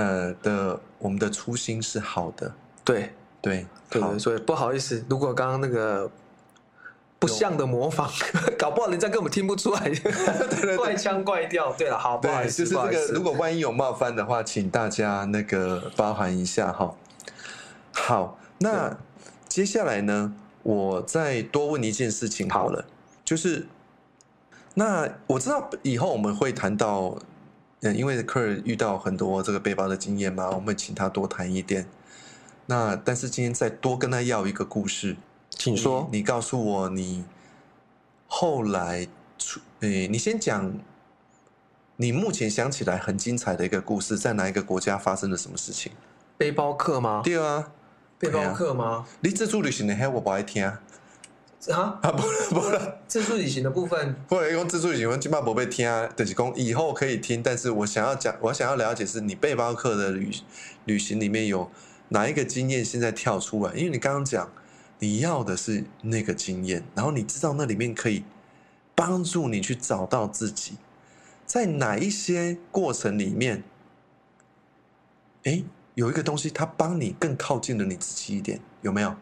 呃的我们的初心是好的，对。对，对，所以不好意思，如果刚刚那个不像的模仿，[LAUGHS] 搞不好人家根本听不出来，怪腔怪调。对了，好，不好意思，就是这个，如果万一有冒犯的话，请大家那个包含一下哈。好，那接下来呢，我再多问一件事情好了，就是那我知道以后我们会谈到，嗯，因为客人遇到很多这个背包的经验嘛，我们请他多谈一点。那但是今天再多跟他要一个故事，请说。你告诉我，你后来出诶，你先讲，你目前想起来很精彩的一个故事，在哪一个国家发生了什么事情？背包客吗？对啊，背包客吗？你自助旅行的还，我不爱听啊。啊啊不了不了，自助旅行的部分，不能用自助旅行，我起码不被听啊。就是讲以后可以听，但是我想要讲，我想要了解是你背包客的旅旅行里面有。哪一个经验现在跳出来？因为你刚刚讲你要的是那个经验，然后你知道那里面可以帮助你去找到自己，在哪一些过程里面，哎，有一个东西它帮你更靠近了你自己一点，有没有？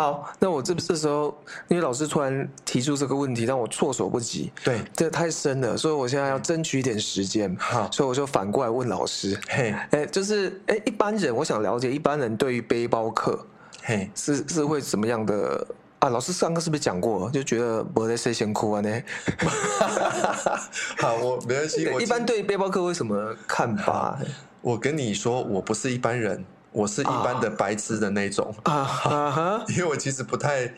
好，那我这这时候，因为老师突然提出这个问题，让我措手不及。对，这太深了，所以我现在要争取一点时间。好，所以我就反过来问老师。嘿，哎，就是哎，一般人，我想了解一般人对于背包客，嘿，是是会怎么样的啊？老师上课是不是讲过？就觉得我在谁先哭啊？呢？[LAUGHS] 好，我没关系。我一般对背包客为什么看法？我跟你说，我不是一般人。我是一般的白痴的那种。啊，[LAUGHS] 因为我其实不太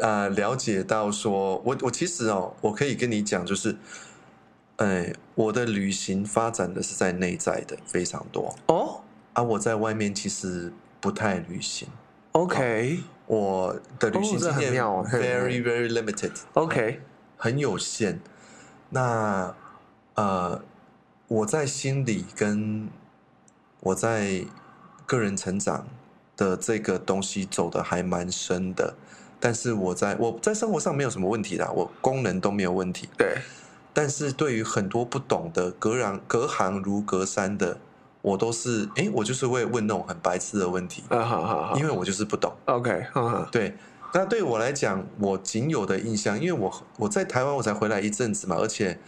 啊了解到说，我我其实哦，我可以跟你讲，就是，哎，我的旅行发展的是在内在的非常多。哦，啊，我在外面其实不太旅行，OK，我的旅行经验 very very limited，OK，很有限，那呃，我在心里跟我在。个人成长的这个东西走的还蛮深的，但是我在我在生活上没有什么问题的，我功能都没有问题。对，但是对于很多不懂的隔行隔行如隔山的，我都是哎，我就是会问那种很白痴的问题。啊，好好好，因为我就是不懂。OK，对。那对我来讲，我仅有的印象，因为我我在台湾我才回来一阵子嘛，而且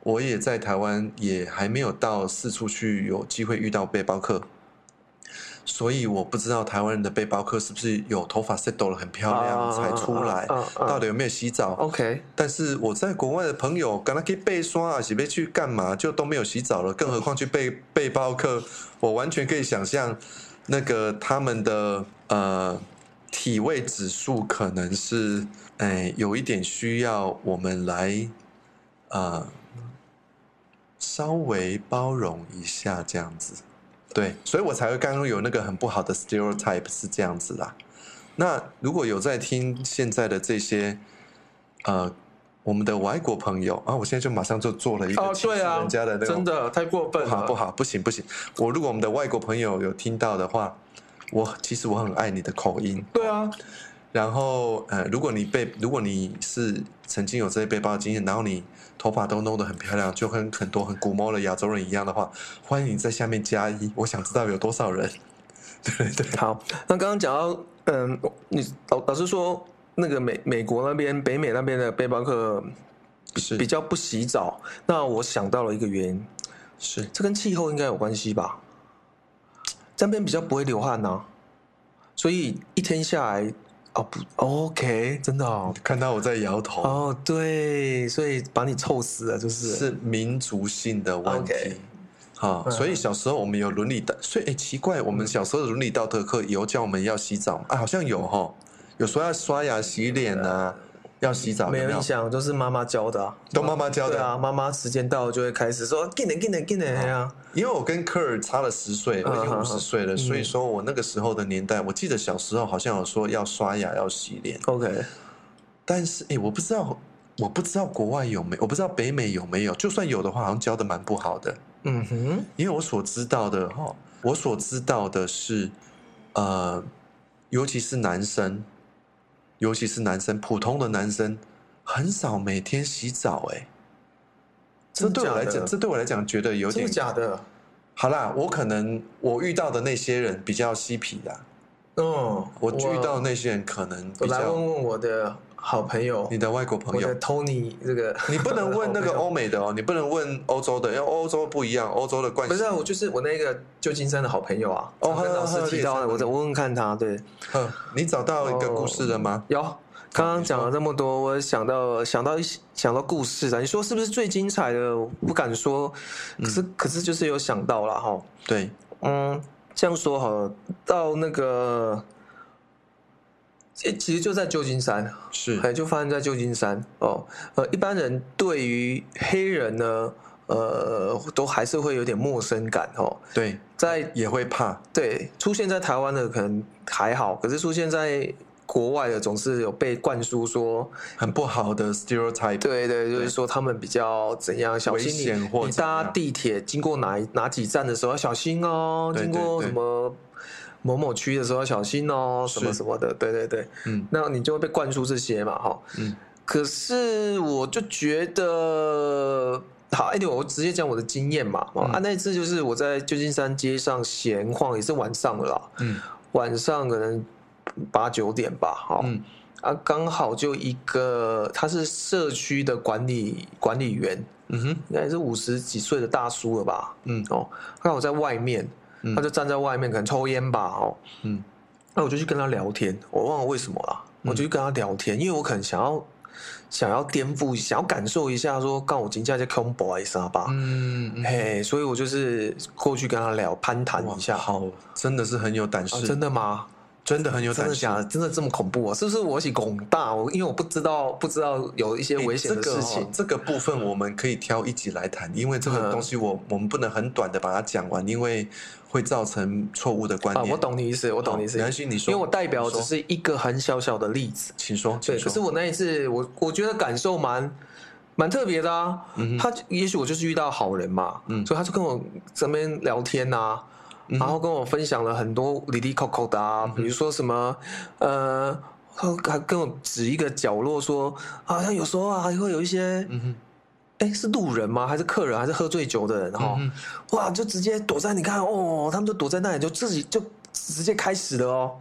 我也在台湾也还没有到四处去有机会遇到背包客。所以我不知道台湾人的背包客是不是有头发 set 了很漂亮才出来，到底有没有洗澡？OK。但是我在国外的朋友，刚刚去背刷啊，洗背去干嘛，就都没有洗澡了，更何况去背背包客，我完全可以想象，那个他们的呃体味指数可能是哎有一点需要我们来呃稍微包容一下这样子。对，所以我才会刚刚有那个很不好的 stereotype 是这样子啦。那如果有在听现在的这些，呃。我们的外国朋友啊，我现在就马上就做了一个歧视人家的真的太过分了，不好不好，不行不行。我如果我们的外国朋友有听到的话，我其实我很爱你的口音。对啊，然后呃，如果你被如果你是曾经有这些背包的经验，然后你头发都弄得很漂亮，就跟很多很古猫的亚洲人一样的话，欢迎你在下面加一，我想知道有多少人。[LAUGHS] 对对，好。那刚刚讲到，嗯，你老老师说。那个美美国那边北美那边的背包客是比较不洗澡，那我想到了一个原因，是这跟气候应该有关系吧？这边比较不会流汗呐，所以一天下来哦不 OK，真的哦，看到我在摇头。哦，对，所以把你臭死了，就是。是民族性的问题，好，所以小时候我们有伦理道，所以哎奇怪，我们小时候的伦理道德课有教我们要洗澡啊，好像有哈。有说要刷牙洗脸啊，要洗澡，没有印象，都是妈妈教的，都妈妈教的。对啊，妈妈时间到了就会开始说，进来进来进来呀。因为我跟科尔差了十岁，我已经五十岁了，所以说我那个时候的年代，我记得小时候好像有说要刷牙要洗脸。OK，但是哎，我不知道，我不知道国外有没有，我不知道北美有没有，就算有的话，好像教的蛮不好的。嗯哼，因为我所知道的哈，我所知道的是，呃，尤其是男生。尤其是男生，普通的男生很少每天洗澡，哎，这对我来讲，这对我来讲觉得有点假的。好啦，我可能我遇到的那些人比较嬉皮的，嗯，我遇到的那些人可能比较。来问问我的。好朋友，你的外国朋友，Tony，这个你不能 [LAUGHS] 问那个欧美的哦，你不能问欧洲的，因为欧洲不一样，欧洲的关系不是，我就是我那个旧金山的好朋友啊，哦，跟老师提到的，我再问问看他，对，嗯，你找到一个故事了吗？有，刚刚讲了这么多，我想到想到一想到故事的，你说是不是最精彩的？不敢说，可是可是就是有想到了哈，对，嗯，这样说好了，到那个。其实就在旧金山，是，就发生在旧金山哦。呃，一般人对于黑人呢，呃，都还是会有点陌生感哦。对，在也会怕。对，出现在台湾的可能还好，可是出现在国外的总是有被灌输说很不好的 stereotype。对对，就是说他们比较怎样小心你，你搭地铁经过哪哪几站的时候要小心哦，经过什么。某某区的时候要小心哦，什么什么的，对对对，嗯，那你就会被灌输这些嘛，哈，嗯，可是我就觉得，好，哎，我直接讲我的经验嘛，啊，那一次就是我在旧金山街上闲晃，也是晚上了啦，嗯，晚上可能八九点吧，哈，啊，刚好就一个他是社区的管理管理员，嗯哼，应该是五十几岁的大叔了吧，嗯，哦，刚好在外面。他就站在外面，可能抽烟吧，哦，嗯，那我就去跟他聊天，我忘了为什么啦，我就去跟他聊天，因为我可能想要想要颠覆，想要感受一下，说刚我今天在 combo 一下吧，嗯，嘿，所以我就是过去跟他聊，攀谈一下，好，真的是很有胆识，真的吗？真的很有胆识，真的假的？真的这么恐怖啊？是不是我起拱大？我因为我不知道，不知道有一些危险的事情。这个部分我们可以挑一集来谈，因为这个东西我我们不能很短的把它讲完，因为会造成错误的观念。我懂你意思，我懂你意思。因为我代表只是一个很小小的例子，请说。对，可是我那一次，我我觉得感受蛮蛮特别的啊。他也许我就是遇到好人嘛，嗯所以他就跟我这边聊天呐。然后跟我分享了很多里里扣扣的啊，比如说什么，呃，他还跟我指一个角落说，好像有时候啊还会有一些，哎，是路人吗？还是客人？还是喝醉酒的人？哈，哇，就直接躲在你看哦，他们就躲在那里，就自己就直接开始了哦，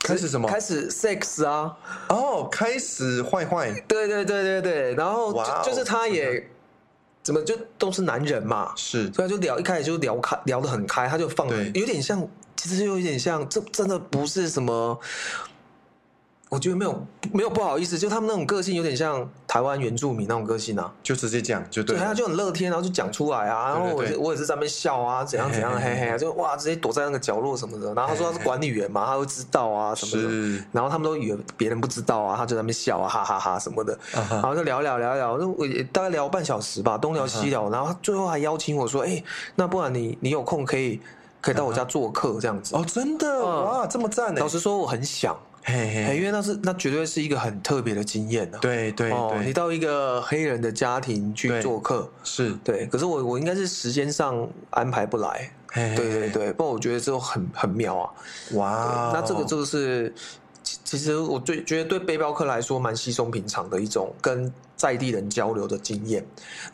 开始什么？开始 sex 啊，哦，开始坏坏，对对对对对，然后就是他也。怎么就都是男人嘛？是，所以就聊一开始就聊开，聊得很开，他就放，有点像，其实有点像，这真的不是什么。我觉得没有没有不好意思，就他们那种个性有点像台湾原住民那种个性啊，就直接讲就对，他就很乐天，然后就讲出来啊，然后我我也是在那边笑啊，怎样怎样，嘿嘿，就哇，直接躲在那个角落什么的。然后他说他是管理员嘛，他会知道啊什么的，然后他们都以为别人不知道啊，他就在那边笑啊，哈哈哈什么的，然后就聊聊聊聊，就我大概聊半小时吧，东聊西聊，然后最后还邀请我说，哎，那不然你你有空可以可以到我家做客这样子哦，真的哇，这么赞呢。老实说，我很想。嘿嘿，因为那是那绝对是一个很特别的经验呢。对对对，你到一个黑人的家庭去做客，是对。可是我我应该是时间上安排不来，对对对。不过我觉得这种很很妙啊！哇，那这个这个是，其实我最觉得对背包客来说蛮稀松平常的一种跟在地人交流的经验。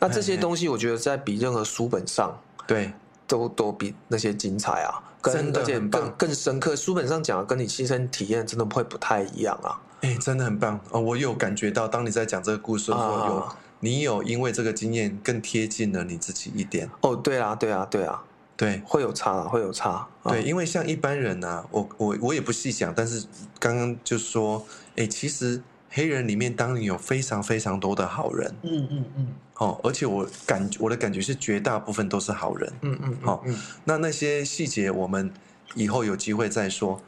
那这些东西我觉得在比任何书本上，对。都都比那些精彩啊，跟而且更更深刻。书本上讲的跟你亲身体验真的会不太一样啊。哎，真的很棒哦！我有感觉到，当你在讲这个故事的时候，有你有因为这个经验更贴近了你自己一点。哦，对啊，对啊，对啊，对，会有差，会有差。对，因为像一般人呢，我我我也不细讲，但是刚刚就说，哎，其实。黑人里面当然有非常非常多的好人，嗯嗯嗯，哦，而且我感我的感觉是绝大部分都是好人，嗯嗯，好，那那些细节我们以后有机会再说，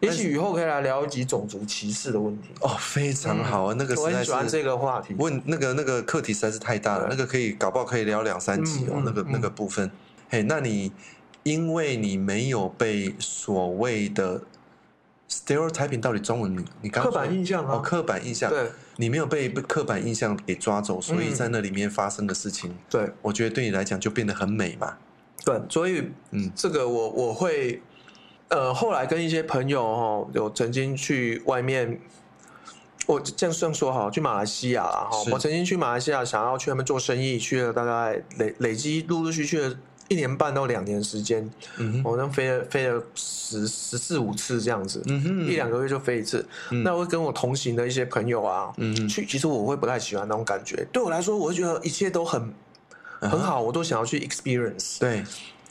也许以后可以来聊一集种族歧视的问题。哦，非常好啊，那个我很喜欢这个话题，问那个那个课题实在是太大了，那个可以搞不好可以聊两三集哦，那个那个部分。嘿，那你因为你没有被所谓的。Stereotyping 到底中文你你刚刻板印象啊？哦，刻板印象。对，你没有被被刻板印象给抓走，所以在那里面发生的事情，对，我觉得对你来讲就变得很美嘛。对，所以嗯，这个我我会呃，后来跟一些朋友哈，有曾经去外面，我这样算说哈，去马来西亚哈，我曾经去马来西亚，想要去那边做生意，去了大概累累积陆陆续续的。一年半到两年时间，我能飞了飞了十十四五次这样子，一两个月就飞一次。那我会跟我同行的一些朋友啊，去，其实我会不太喜欢那种感觉。对我来说，我会觉得一切都很很好，我都想要去 experience。对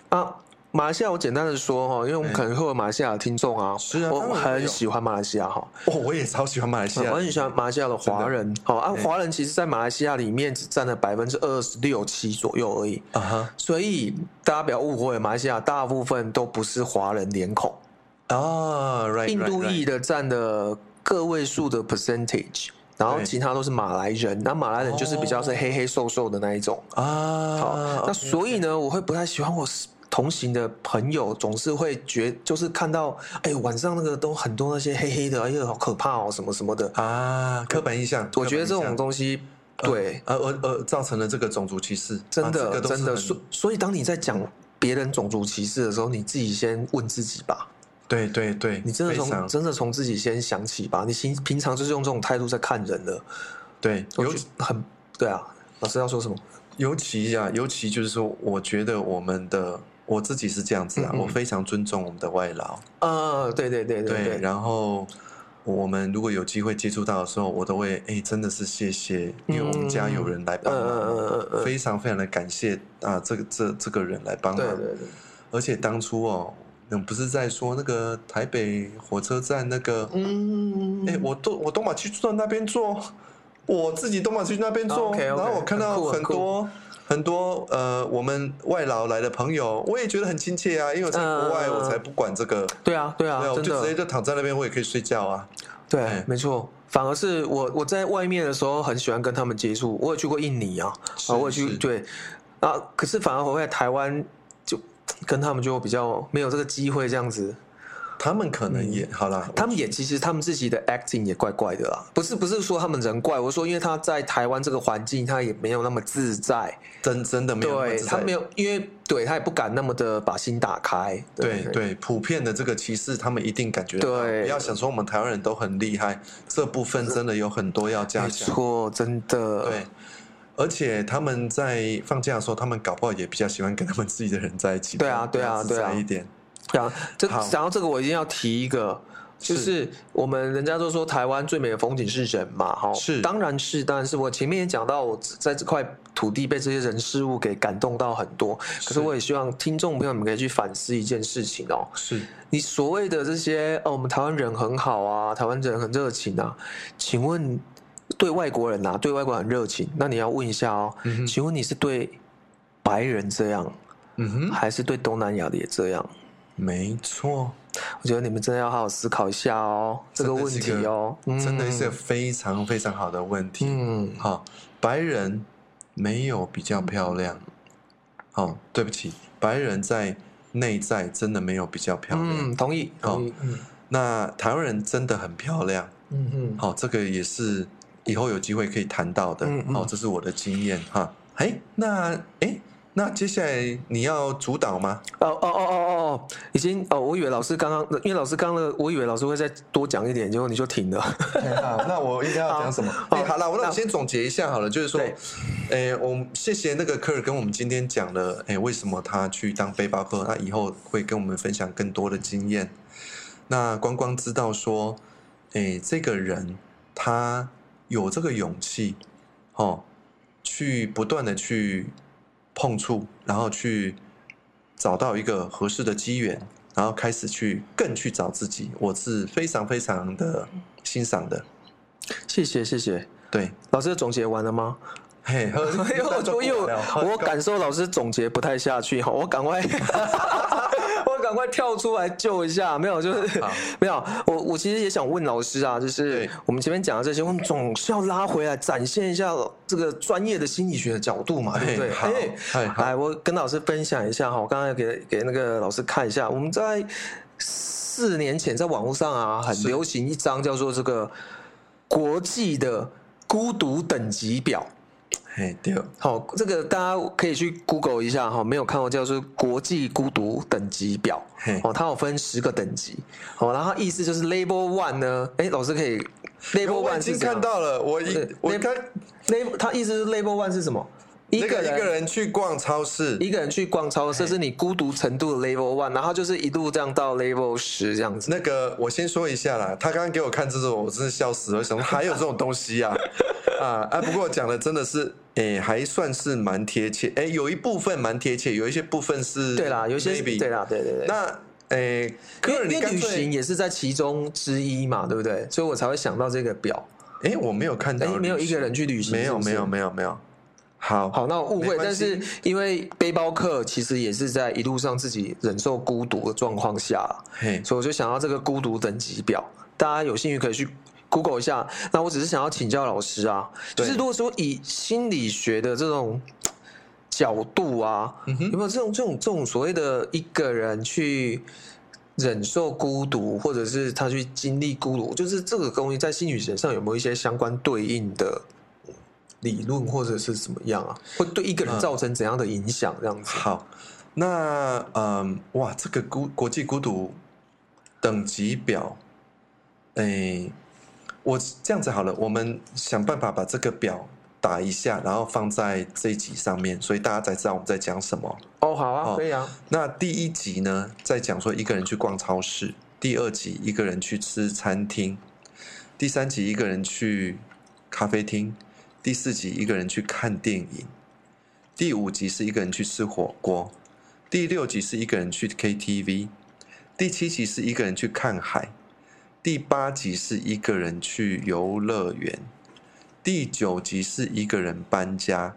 啊。马来西亚，我简单的说哈，因为我们可能会有马来西亚的听众啊，是啊，我很喜欢马来西亚哈。哦，我也超喜欢马来西亚，我很喜欢马来西亚的华人。好啊，华人其实，在马来西亚里面只占了百分之二十六七左右而已啊哈。所以大家不要误会，马来西亚大部分都不是华人脸孔啊。印度裔的占的个位数的 percentage，然后其他都是马来人。那马来人就是比较是黑黑瘦瘦的那一种啊。好，那所以呢，我会不太喜欢我。同行的朋友总是会觉，就是看到，哎，晚上那个都很多那些黑黑的，哎呀，好可怕哦，什么什么的啊，刻板印象。我觉得这种东西，对，而而而造成了这个种族歧视，真的真的。所所以，当你在讲别人种族歧视的时候，你自己先问自己吧。对对对，你真的从真的从自己先想起吧。你平平常就是用这种态度在看人的，对，有很对啊。老师要说什么？尤其啊，尤其就是说，我觉得我们的。我自己是这样子啊，我非常尊重我们的外劳。呃，对对对对对。然后我们如果有机会接触到的时候，我都会哎，真的是谢谢，因为我们家有人来帮忙，非常非常的感谢啊，这个这这个人来帮忙。对对对。而且当初哦，不是在说那个台北火车站那个，嗯，哎，我都我都马去坐那边坐，我自己都马去那边坐，然后我看到很多。很多呃，我们外劳来的朋友，我也觉得很亲切啊，因为我在国外，我才不管这个。对啊，对啊，我就直接就躺在那边，我也可以睡觉啊。对，没错。反而是我我在外面的时候，很喜欢跟他们接触。我也去过印尼啊，啊，我去对啊，可是反而我在台湾就跟他们就比较没有这个机会这样子。他们可能也好了，他们也其实他们自己的 acting 也怪怪的啦。不是不是说他们人怪，我说因为他在台湾这个环境，他也没有那么自在，真真的没有。对他没有，因为对他也不敢那么的把心打开。对对，普遍的这个歧视，他们一定感觉对。不要想说我们台湾人都很厉害，这部分真的有很多要加强。没错，真的。对，而且他们在放假的时候，他们搞不好也比较喜欢跟他们自己的人在一起。对啊，对啊，对啊，一点。讲这讲到这个，我一定要提一个，就是。我们人家都说台湾最美的风景是人嘛，哈，是，当然是，当然是。我前面也讲到，我在这块土地被这些人事物给感动到很多，可是我也希望听众朋友们可以去反思一件事情哦，是。你所谓的这些哦，我们台湾人很好啊，台湾人很热情啊，请问对外国人呐，对外国人很热情，那你要问一下哦，请问你是对白人这样，嗯哼，还是对东南亚的也这样？没错，我觉得你们真的要好好思考一下哦，这个问题哦，真的是非常非常好的问题。嗯，好，白人没有比较漂亮，好，对不起，白人在内在真的没有比较漂亮。嗯，同意，同意。那台湾人真的很漂亮，嗯嗯，好，这个也是以后有机会可以谈到的，嗯哦，这是我的经验哈。哎，那哎。那接下来你要主导吗？哦哦哦哦哦，已经哦，我以为老师刚刚，因为老师刚刚，我以为老师会再多讲一点，结果你就停了。好，那我应该要讲什么？哎，好了，我那我先总结一下好了，就是说，哎，我谢谢那个科尔跟我们今天讲了，哎，为什么他去当背包客，那以后会跟我们分享更多的经验。那光光知道说，哎，这个人他有这个勇气，哦，去不断的去。碰触，然后去找到一个合适的机缘，然后开始去更去找自己，我是非常非常的欣赏的。谢谢谢谢，对，老师总结完了吗？嘿，因为我我感受老师总结不太下去哈，我赶快。[LAUGHS] [LAUGHS] [LAUGHS] 赶快跳出来救一下！没有，就是 [LAUGHS] 没有。我我其实也想问老师啊，就是我们前面讲的这些，我们总是要拉回来展现一下这个专业的心理学的角度嘛，对不对？哎，来，我跟老师分享一下哈。我刚才给给那个老师看一下，我们在四年前在网络上啊，很流行一张叫做这个国际的孤独等级表。哎，对，好，这个大家可以去 Google 一下哈，没有看过叫做国际孤独等级表，哦，它有分十个等级，哦，然后意思就是 Label One 呢，哎，老师可以，Label One 已经看到了，我一我看，Label，它意思是 Label One 是什么？一个一个人去逛超市，一个人去逛超市，是你孤独程度的 level one，然后就是一路这样到 level 十这样子。那个我先说一下啦，他刚刚给我看这种，我真是笑死了，什么还有这种东西啊？[LAUGHS] 啊啊！不过讲的真的是，诶，还算是蛮贴切，诶，有一部分蛮贴切，有一些部分是，对啦，有些对啦，对对对。那诶，因为旅行也是在其中之一嘛，对不对？所以我才会想到这个表。诶，我没有看到，没有一个人去旅行，没有，没有，没有，没有。好好，那误会，但是因为背包客其实也是在一路上自己忍受孤独的状况下，所以我就想要这个孤独等级表，大家有兴趣可以去 Google 一下。那我只是想要请教老师啊，就是如果说以心理学的这种角度啊，有没有这种这种这种所谓的一个人去忍受孤独，或者是他去经历孤独，就是这个东西在心理学上有没有一些相关对应的？理论或者是怎么样啊？会对一个人造成怎样的影响？这样子。好，那嗯，哇，这个孤国际孤独等级表，哎，我这样子好了，我们想办法把这个表打一下，然后放在这一集上面，所以大家才知道我们在讲什么。哦，好啊，可以啊。那第一集呢，在讲说一个人去逛超市；第二集一个人去吃餐厅；第三集一个人去咖啡厅。第四集一个人去看电影，第五集是一个人去吃火锅，第六集是一个人去 KTV，第七集是一个人去看海，第八集是一个人去游乐园，第九集是一个人搬家，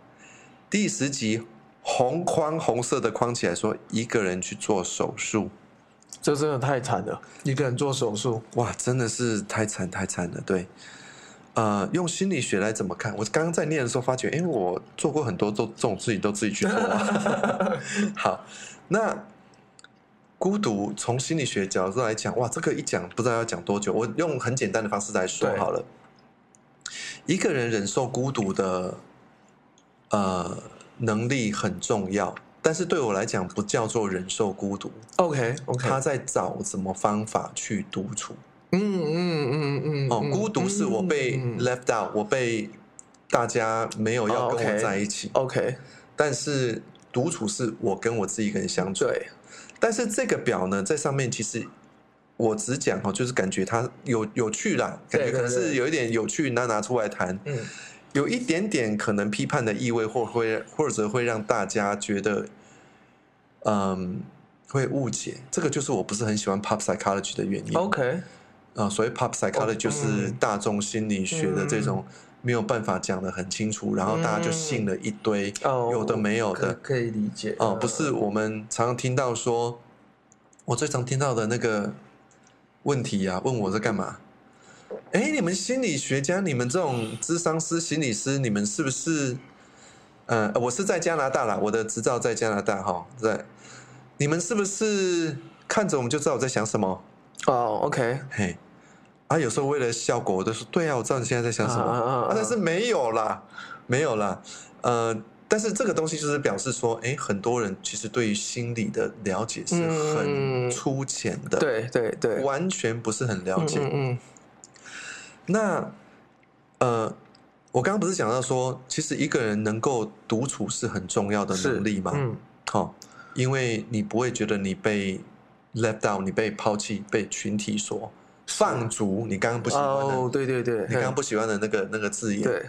第十集红框红色的框起来说一个人去做手术，这真的太惨了，一个人做手术，哇，真的是太惨太惨了，对。呃，用心理学来怎么看？我刚刚在念的时候发觉，哎，我做过很多都这种事情，都自己去做。[LAUGHS] 好，那孤独从心理学角度来讲，哇，这个一讲不知道要讲多久。我用很简单的方式来说好了。一个人忍受孤独的呃能力很重要，但是对我来讲不叫做忍受孤独。OK，OK，他在找什么方法去独处。嗯嗯嗯嗯哦，孤独是我被 left out，我被大家没有要跟我在一起。OK，但是独处是我跟我自己一个人相处。对，但是这个表呢，在上面其实我只讲哦，就是感觉它有有趣啦，感觉可能是有一点有趣，拿拿出来谈。嗯，有一点点可能批判的意味，或会或者会让大家觉得，嗯，会误解。这个就是我不是很喜欢 pop psychology 的原因。OK。啊，所谓 pop psychology 就是大众心理学的这种没有办法讲的很清楚，然后大家就信了一堆有的没有的，可以理解。哦，不是我们常常听到说，我最常听到的那个问题啊，问我在干嘛？哎，你们心理学家，你们这种智商师、心理师，你们是不是？呃，我是在加拿大啦，我的执照在加拿大哈，在。你们是不是看着我们就知道我在想什么？哦，OK，嘿，啊，有时候为了效果，我都说对啊，我知道你现在在想什么啊，但是没有啦，没有啦，呃，但是这个东西就是表示说，哎，很多人其实对于心理的了解是很粗浅的，对对对，完全不是很了解。嗯，那呃，我刚刚不是讲到说，其实一个人能够独处是很重要的能力吗？嗯，好，因为你不会觉得你被。Left out，你被抛弃，被群体所放逐。你刚刚不喜欢的，哦，对对对，你刚刚不喜欢的那个那个字眼。对，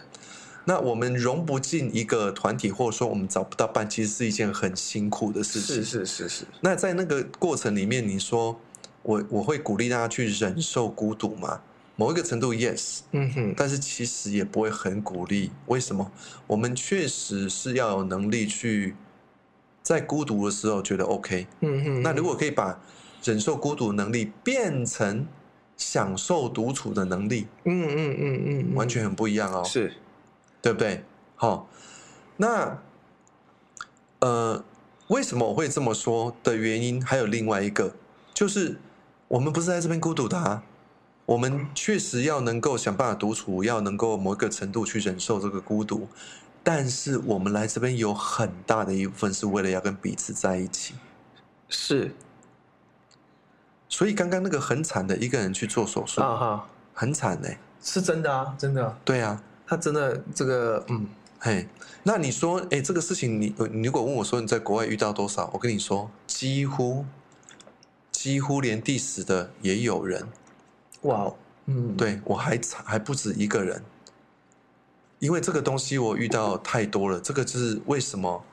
那我们融不进一个团体，或者说我们找不到伴，其实是一件很辛苦的事情。是是是是。那在那个过程里面，你说我我会鼓励大家去忍受孤独吗？某一个程度，yes。嗯哼。但是其实也不会很鼓励。为什么？我们确实是要有能力去。在孤独的时候觉得 OK，嗯嗯，那如果可以把忍受孤独的能力变成享受独处的能力，嗯嗯嗯嗯，完全很不一样哦，是，对不对？好，那呃，为什么我会这么说？的原因还有另外一个，就是我们不是在这边孤独的啊，我们确实要能够想办法独处，要能够某一个程度去忍受这个孤独。但是我们来这边有很大的一部分是为了要跟彼此在一起，是。所以刚刚那个很惨的一个人去做手术啊哈，很惨哎，是真的啊，真的。对啊，他真的这个嗯。嘿，那你说哎，这个事情你你如果问我说你在国外遇到多少，我跟你说几乎几乎连第十的也有人，哇，嗯，对我还惨还不止一个人。因为这个东西我遇到太多了，这个就是为什么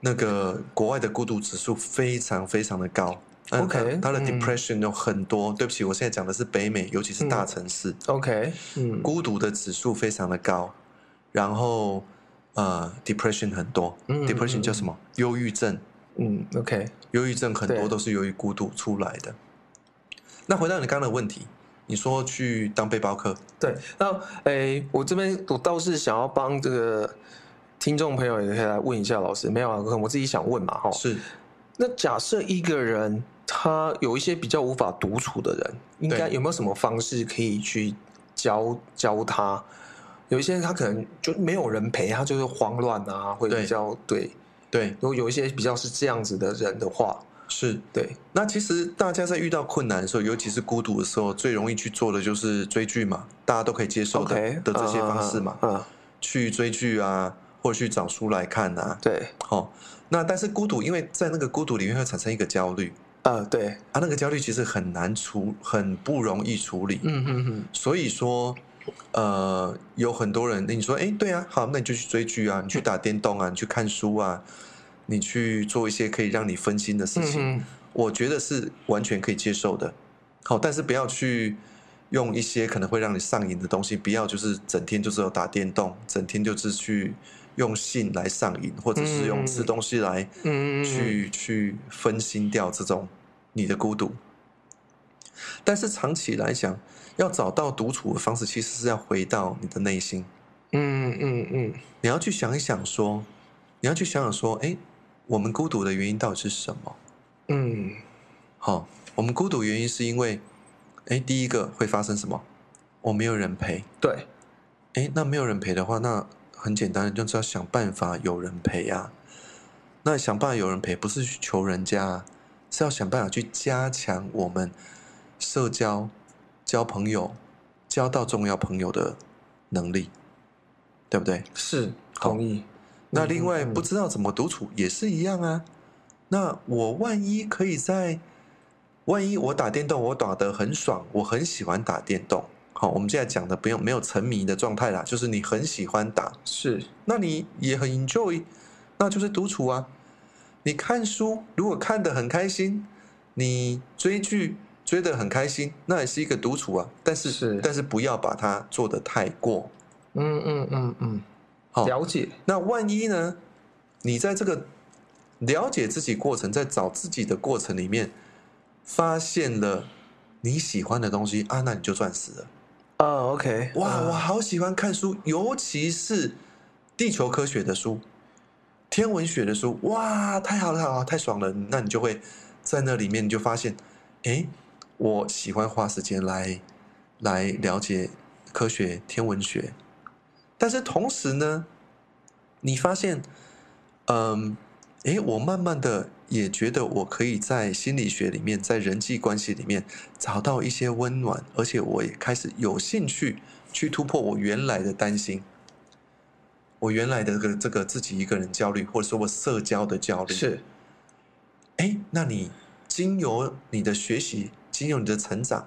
那个国外的孤独指数非常非常的高。OK，它的 depression 有很多。对不起，我现在讲的是北美，尤其是大城市。OK，嗯，孤独的指数非常的高，然后呃，depression 很多。depression 叫什么？忧郁症。嗯，OK，忧郁症很多都是由于孤独出来的。那回到你刚刚的问题。你说去当背包客？对，那诶，我这边我倒是想要帮这个听众朋友也可以来问一下老师，没有啊？可能我自己想问嘛，哈。是。那假设一个人他有一些比较无法独处的人，应该有没有什么方式可以去教教他？有一些人他可能就没有人陪，他就是慌乱啊，会比较对对。如果有一些比较是这样子的人的话。是。对，那其实大家在遇到困难的时候，尤其是孤独的时候，最容易去做的就是追剧嘛，大家都可以接受的的这些方式嘛，嗯，去追剧啊，或者去找书来看啊，对，好，那但是孤独，因为在那个孤独里面会产生一个焦虑，啊，对，啊，那个焦虑其实很难处，很不容易处理，嗯嗯嗯，所以说，呃，有很多人，你说，哎，对啊，好，那你就去追剧啊，你去打电动啊，你去看书啊。你去做一些可以让你分心的事情，我觉得是完全可以接受的。好，但是不要去用一些可能会让你上瘾的东西，不要就是整天就是有打电动，整天就是去用性来上瘾，或者是用吃东西来去去分心掉这种你的孤独。但是长期来讲，要找到独处的方式，其实是要回到你的内心。嗯嗯嗯，你要去想一想，说你要去想想说，哎。我们孤独的原因到底是什么？嗯，好，我们孤独原因是因为，哎，第一个会发生什么？我没有人陪。对，哎，那没有人陪的话，那很简单，就是要想办法有人陪呀。那想办法有人陪，不是去求人家，是要想办法去加强我们社交、交朋友、交到重要朋友的能力，对不对？是，同意。那另外不知道怎么独处也是一样啊。那我万一可以在，万一我打电动我打得很爽，我很喜欢打电动。好，我们现在讲的不用没有沉迷的状态啦，就是你很喜欢打，是。那你也很 enjoy，那就是独处啊。你看书如果看得很开心，你追剧追得很开心，那也是一个独处啊。但是是，但是不要把它做得太过。嗯嗯嗯嗯。好，了解。那万一呢？你在这个了解自己过程，在找自己的过程里面，发现了你喜欢的东西啊，那你就赚死了。啊，OK。哇，我好喜欢看书，尤其是地球科学的书、天文学的书。哇，太好了，太好，太爽了。那你就会在那里面，你就发现，哎，我喜欢花时间来来了解科学、天文学，但是同时呢，你发现，嗯，诶，我慢慢的也觉得我可以在心理学里面，在人际关系里面找到一些温暖，而且我也开始有兴趣去突破我原来的担心，我原来的这个这个自己一个人焦虑，或者说我社交的焦虑是。哎，那你经由你的学习，经由你的成长，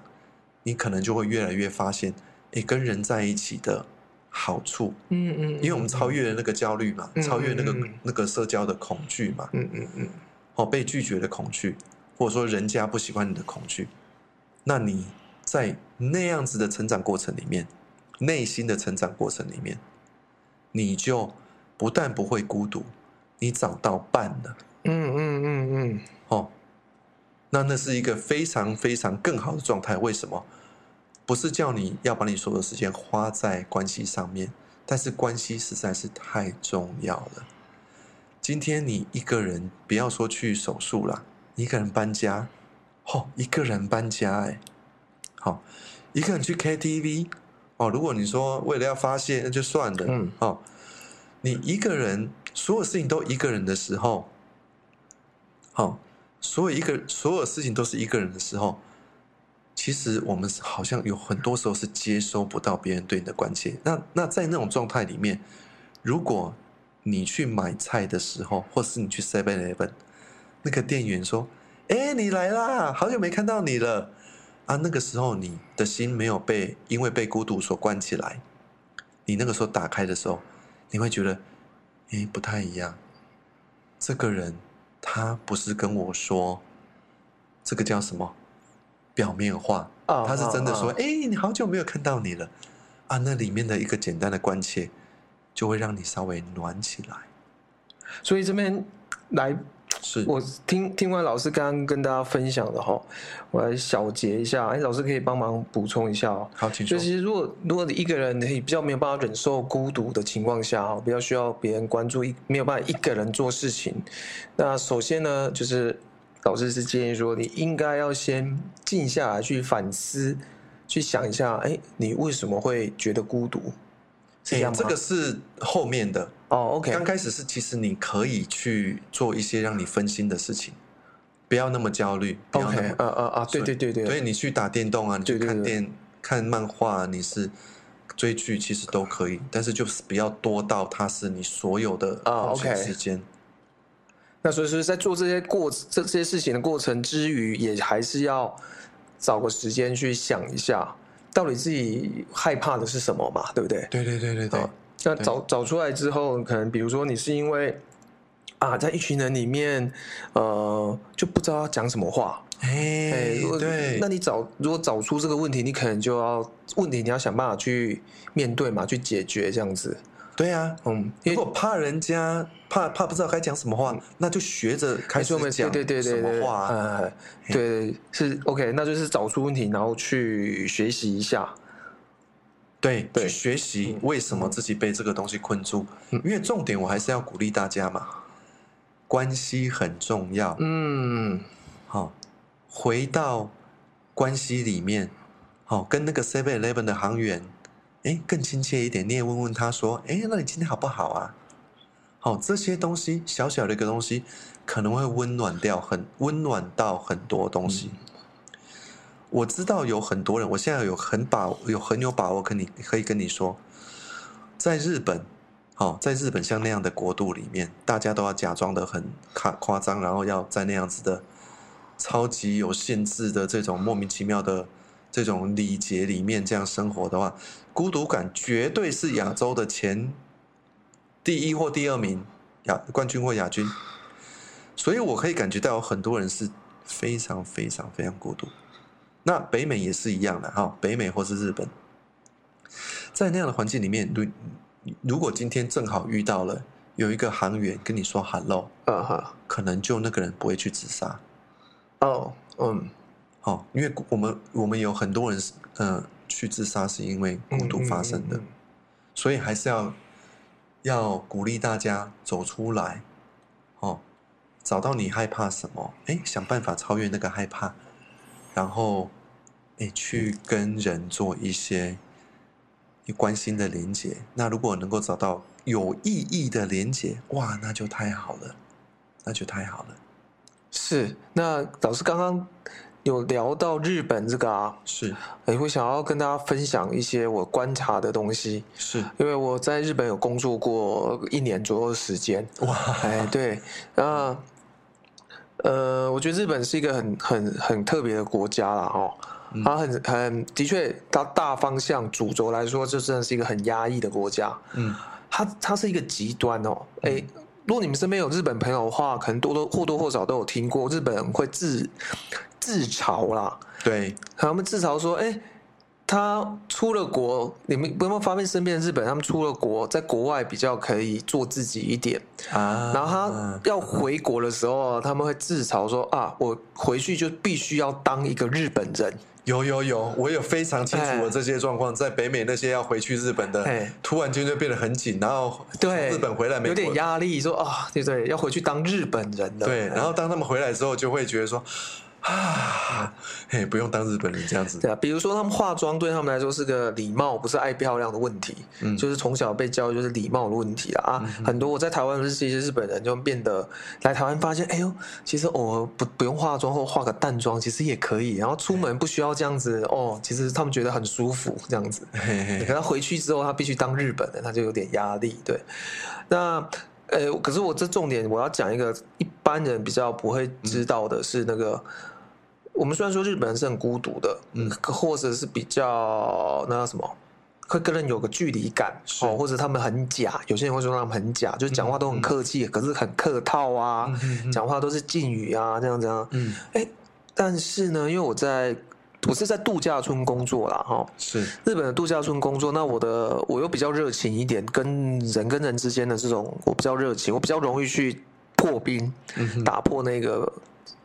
你可能就会越来越发现，哎，跟人在一起的好处。嗯嗯，因为我们超越了那个焦虑嘛，超越那个那个社交的恐惧嘛。嗯嗯嗯。哦，被拒绝的恐惧，或者说人家不喜欢你的恐惧，那你在那样子的成长过程里面，内心的成长过程里面，你就不但不会孤独，你找到伴了。嗯嗯嗯嗯，哦，那那是一个非常非常更好的状态。为什么？不是叫你要把你所有的时间花在关系上面，但是关系实在是太重要了。今天你一个人，不要说去手术了，一个人搬家，哦，一个人搬家，哎，好，一个人去 KTV，哦，如果你说为了要发泄，那就算了，嗯，哦，你一个人，所有事情都一个人的时候。好，所有一个所有事情都是一个人的时候，其实我们好像有很多时候是接收不到别人对你的关切。那那在那种状态里面，如果你去买菜的时候，或是你去 Seven Eleven，那个店员说：“哎，你来啦，好久没看到你了。”啊，那个时候你的心没有被因为被孤独所关起来，你那个时候打开的时候，你会觉得，哎，不太一样，这个人。他不是跟我说，这个叫什么表面化？他是真的说：“哎，你好久没有看到你了啊！”那里面的一个简单的关切，就会让你稍微暖起来。所以这边来。是我听听完老师刚刚跟大家分享的哈，我来小结一下。哎，老师可以帮忙补充一下哦。好，请说。就其实，如果如果你一个人你比较没有办法忍受孤独的情况下哈，比较需要别人关注，一没有办法一个人做事情，那首先呢，就是老师是建议说，你应该要先静下来去反思，去想一下，哎，你为什么会觉得孤独？哎，这个是后面的哦。OK，刚开始是其实你可以去做一些让你分心的事情，不要那么焦虑。OK，啊啊啊，对对对对。所以你去打电动啊，你去看电、看漫画，你是追剧，其实都可以，但是就是不要多到它是你所有的啊 OK 时间。那所以说，在做这些过这这些事情的过程之余，也还是要找个时间去想一下。到底自己害怕的是什么嘛？对不对？对对对对对。那找找出来之后，可能比如说你是因为啊，在一群人里面，呃，就不知道要讲什么话。哎，对。那你找如果找出这个问题，你可能就要问题，你要想办法去面对嘛，去解决这样子。对啊，嗯，如果怕人家怕怕不知道该讲什么话，那就学着开始讲对对对什么话，呃，对，是 OK，那就是找出问题，然后去学习一下，对，去学习为什么自己被这个东西困住，因为重点我还是要鼓励大家嘛，关系很重要，嗯，好，回到关系里面，好，跟那个 Seven Eleven 的行员。哎，更亲切一点，你也问问他说：“哎，那你今天好不好啊？”好，这些东西小小的一个东西，可能会温暖掉很温暖到很多东西。我知道有很多人，我现在有很把有很有把握跟你可以跟你说，在日本，好，在日本像那样的国度里面，大家都要假装的很夸夸张，然后要在那样子的超级有限制的这种莫名其妙的。这种礼节里面这样生活的话，孤独感绝对是亚洲的前第一或第二名亚冠军或亚军，所以我可以感觉到有很多人是非常非常非常孤独。那北美也是一样的哈，北美或是日本，在那样的环境里面，如如果今天正好遇到了有一个航员跟你说 “hello”，啊哈，可能就那个人不会去自杀。哦，嗯。哦，因为我们我们有很多人是嗯去自杀是因为孤独发生的，所以还是要要鼓励大家走出来，哦，找到你害怕什么，哎，想办法超越那个害怕，然后哎，去跟人做一些你关心的连接。那如果能够找到有意义的连接，哇，那就太好了，那就太好了。是，那老师刚刚有聊到日本这个啊，是，哎，我想要跟大家分享一些我观察的东西，是因为我在日本有工作过一年左右的时间，哇，哎，对，那。呃，我觉得日本是一个很很很特别的国家了哦，它很很的确，它大方向主轴来说，这真的是一个很压抑的国家。嗯，它它是一个极端哦。哎，如果你们身边有日本朋友的话，可能多多或多或少都有听过，日本人会自自嘲啦。对，他们自嘲说，哎。他出了国，你们有没有发现身边的日本？他们出了国，在国外比较可以做自己一点啊。然后他要回国的时候，他们会自嘲说：“啊，我回去就必须要当一个日本人。”有有有，我有非常清楚的这些状况。在北美那些要回去日本的，突然间就变得很紧，然后对日本回来没有点压力，说啊，对对，要回去当日本人的。对，然后当他们回来之后，就会觉得说。啊，嘿，不用当日本人这样子。对啊，比如说他们化妆对他们来说是个礼貌，不是爱漂亮的问题。嗯，就是从小被教育就是礼貌的问题啊。很多我在台湾认识一些日本人，就变得来台湾发现，哎呦，其实偶尔不不用化妆或化个淡妆，其实也可以。然后出门不需要这样子哦，其实他们觉得很舒服这样子。可他回去之后，他必须当日本人，他就有点压力。对，那。呃，可是我这重点我要讲一个一般人比较不会知道的是那个，我们虽然说日本人是很孤独的，嗯，或者是比较那什么，会跟人有个距离感，哦，或者他们很假，有些人会说他们很假，就是讲话都很客气，可是很客套啊，讲话都是敬语啊，这样这样，嗯，哎，但是呢，因为我在。我是在度假村工作啦，哈，是。日本的度假村工作。那我的我又比较热情一点，跟人跟人之间的这种，我比较热情，我比较容易去破冰，打破那个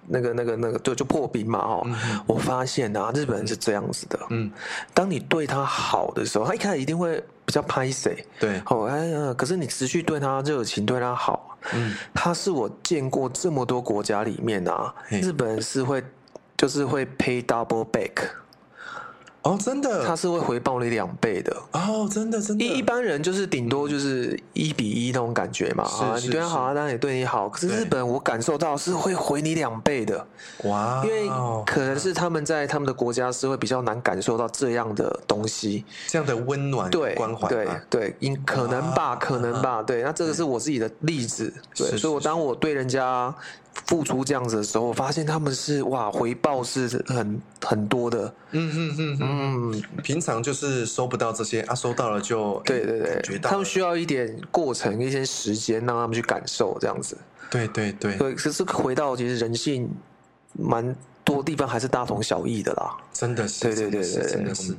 那个那个那个，对，就破冰嘛，哈。我发现啊，日本人是这样子的，嗯，当你对他好的时候，他一开始一定会比较拍谁，对，哦，哎呀，可是你持续对他热情，对他好，嗯，他是我见过这么多国家里面啊，日本人是会。就是会 pay double back。哦，真的，他是会回报你两倍的哦，真的，真的。一一般人就是顶多就是一比一那种感觉嘛，啊，你对他好，他当然也对你好。可是日本，我感受到是会回你两倍的，哇！因为可能是他们在他们的国家是会比较难感受到这样的东西，这样的温暖对关怀，对对，因可能吧，可能吧，对。那这个是我自己的例子，对，所以我当我对人家付出这样子的时候，我发现他们是哇，回报是很很多的，嗯嗯嗯嗯。嗯，平常就是收不到这些啊，收到了就对对对，他们需要一点过程，一些时间让他们去感受这样子。对对对，对，可是回到其实人性，蛮多地方还是大同小异的啦。真的是，对对对对，真的是。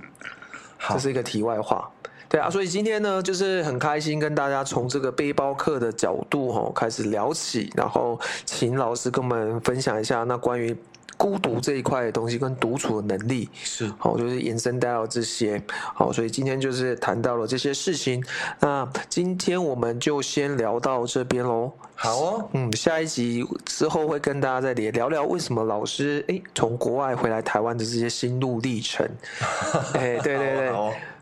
这是一个题外话，对啊，所以今天呢，就是很开心跟大家从这个背包客的角度哈开始聊起，然后请老师跟我们分享一下那关于。孤独这一块的东西跟独处的能力是好，就是延伸到这些好，所以今天就是谈到了这些事情。那今天我们就先聊到这边喽。好哦，嗯，下一集之后会跟大家再聊聊聊为什么老师哎从国外回来台湾的这些心路历程。[LAUGHS] 哎，对对对。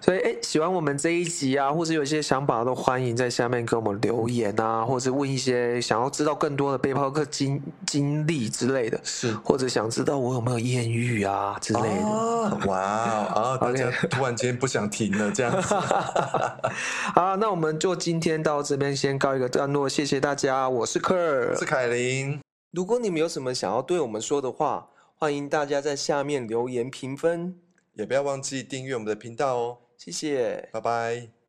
所以，哎，喜欢我们这一集啊，或者有一些想法，都欢迎在下面给我们留言啊，或者是问一些想要知道更多的背包客经经历之类的，是，或者想知道我有没有艳遇啊之类的。哇啊！[LAUGHS] 大家突然间不想停了，这样子。[LAUGHS] 好，那我们就今天到这边先告一个段落，谢谢大家，我是科尔，是凯琳。如果你们有什么想要对我们说的话，欢迎大家在下面留言评分，也不要忘记订阅我们的频道哦。谢谢，拜拜。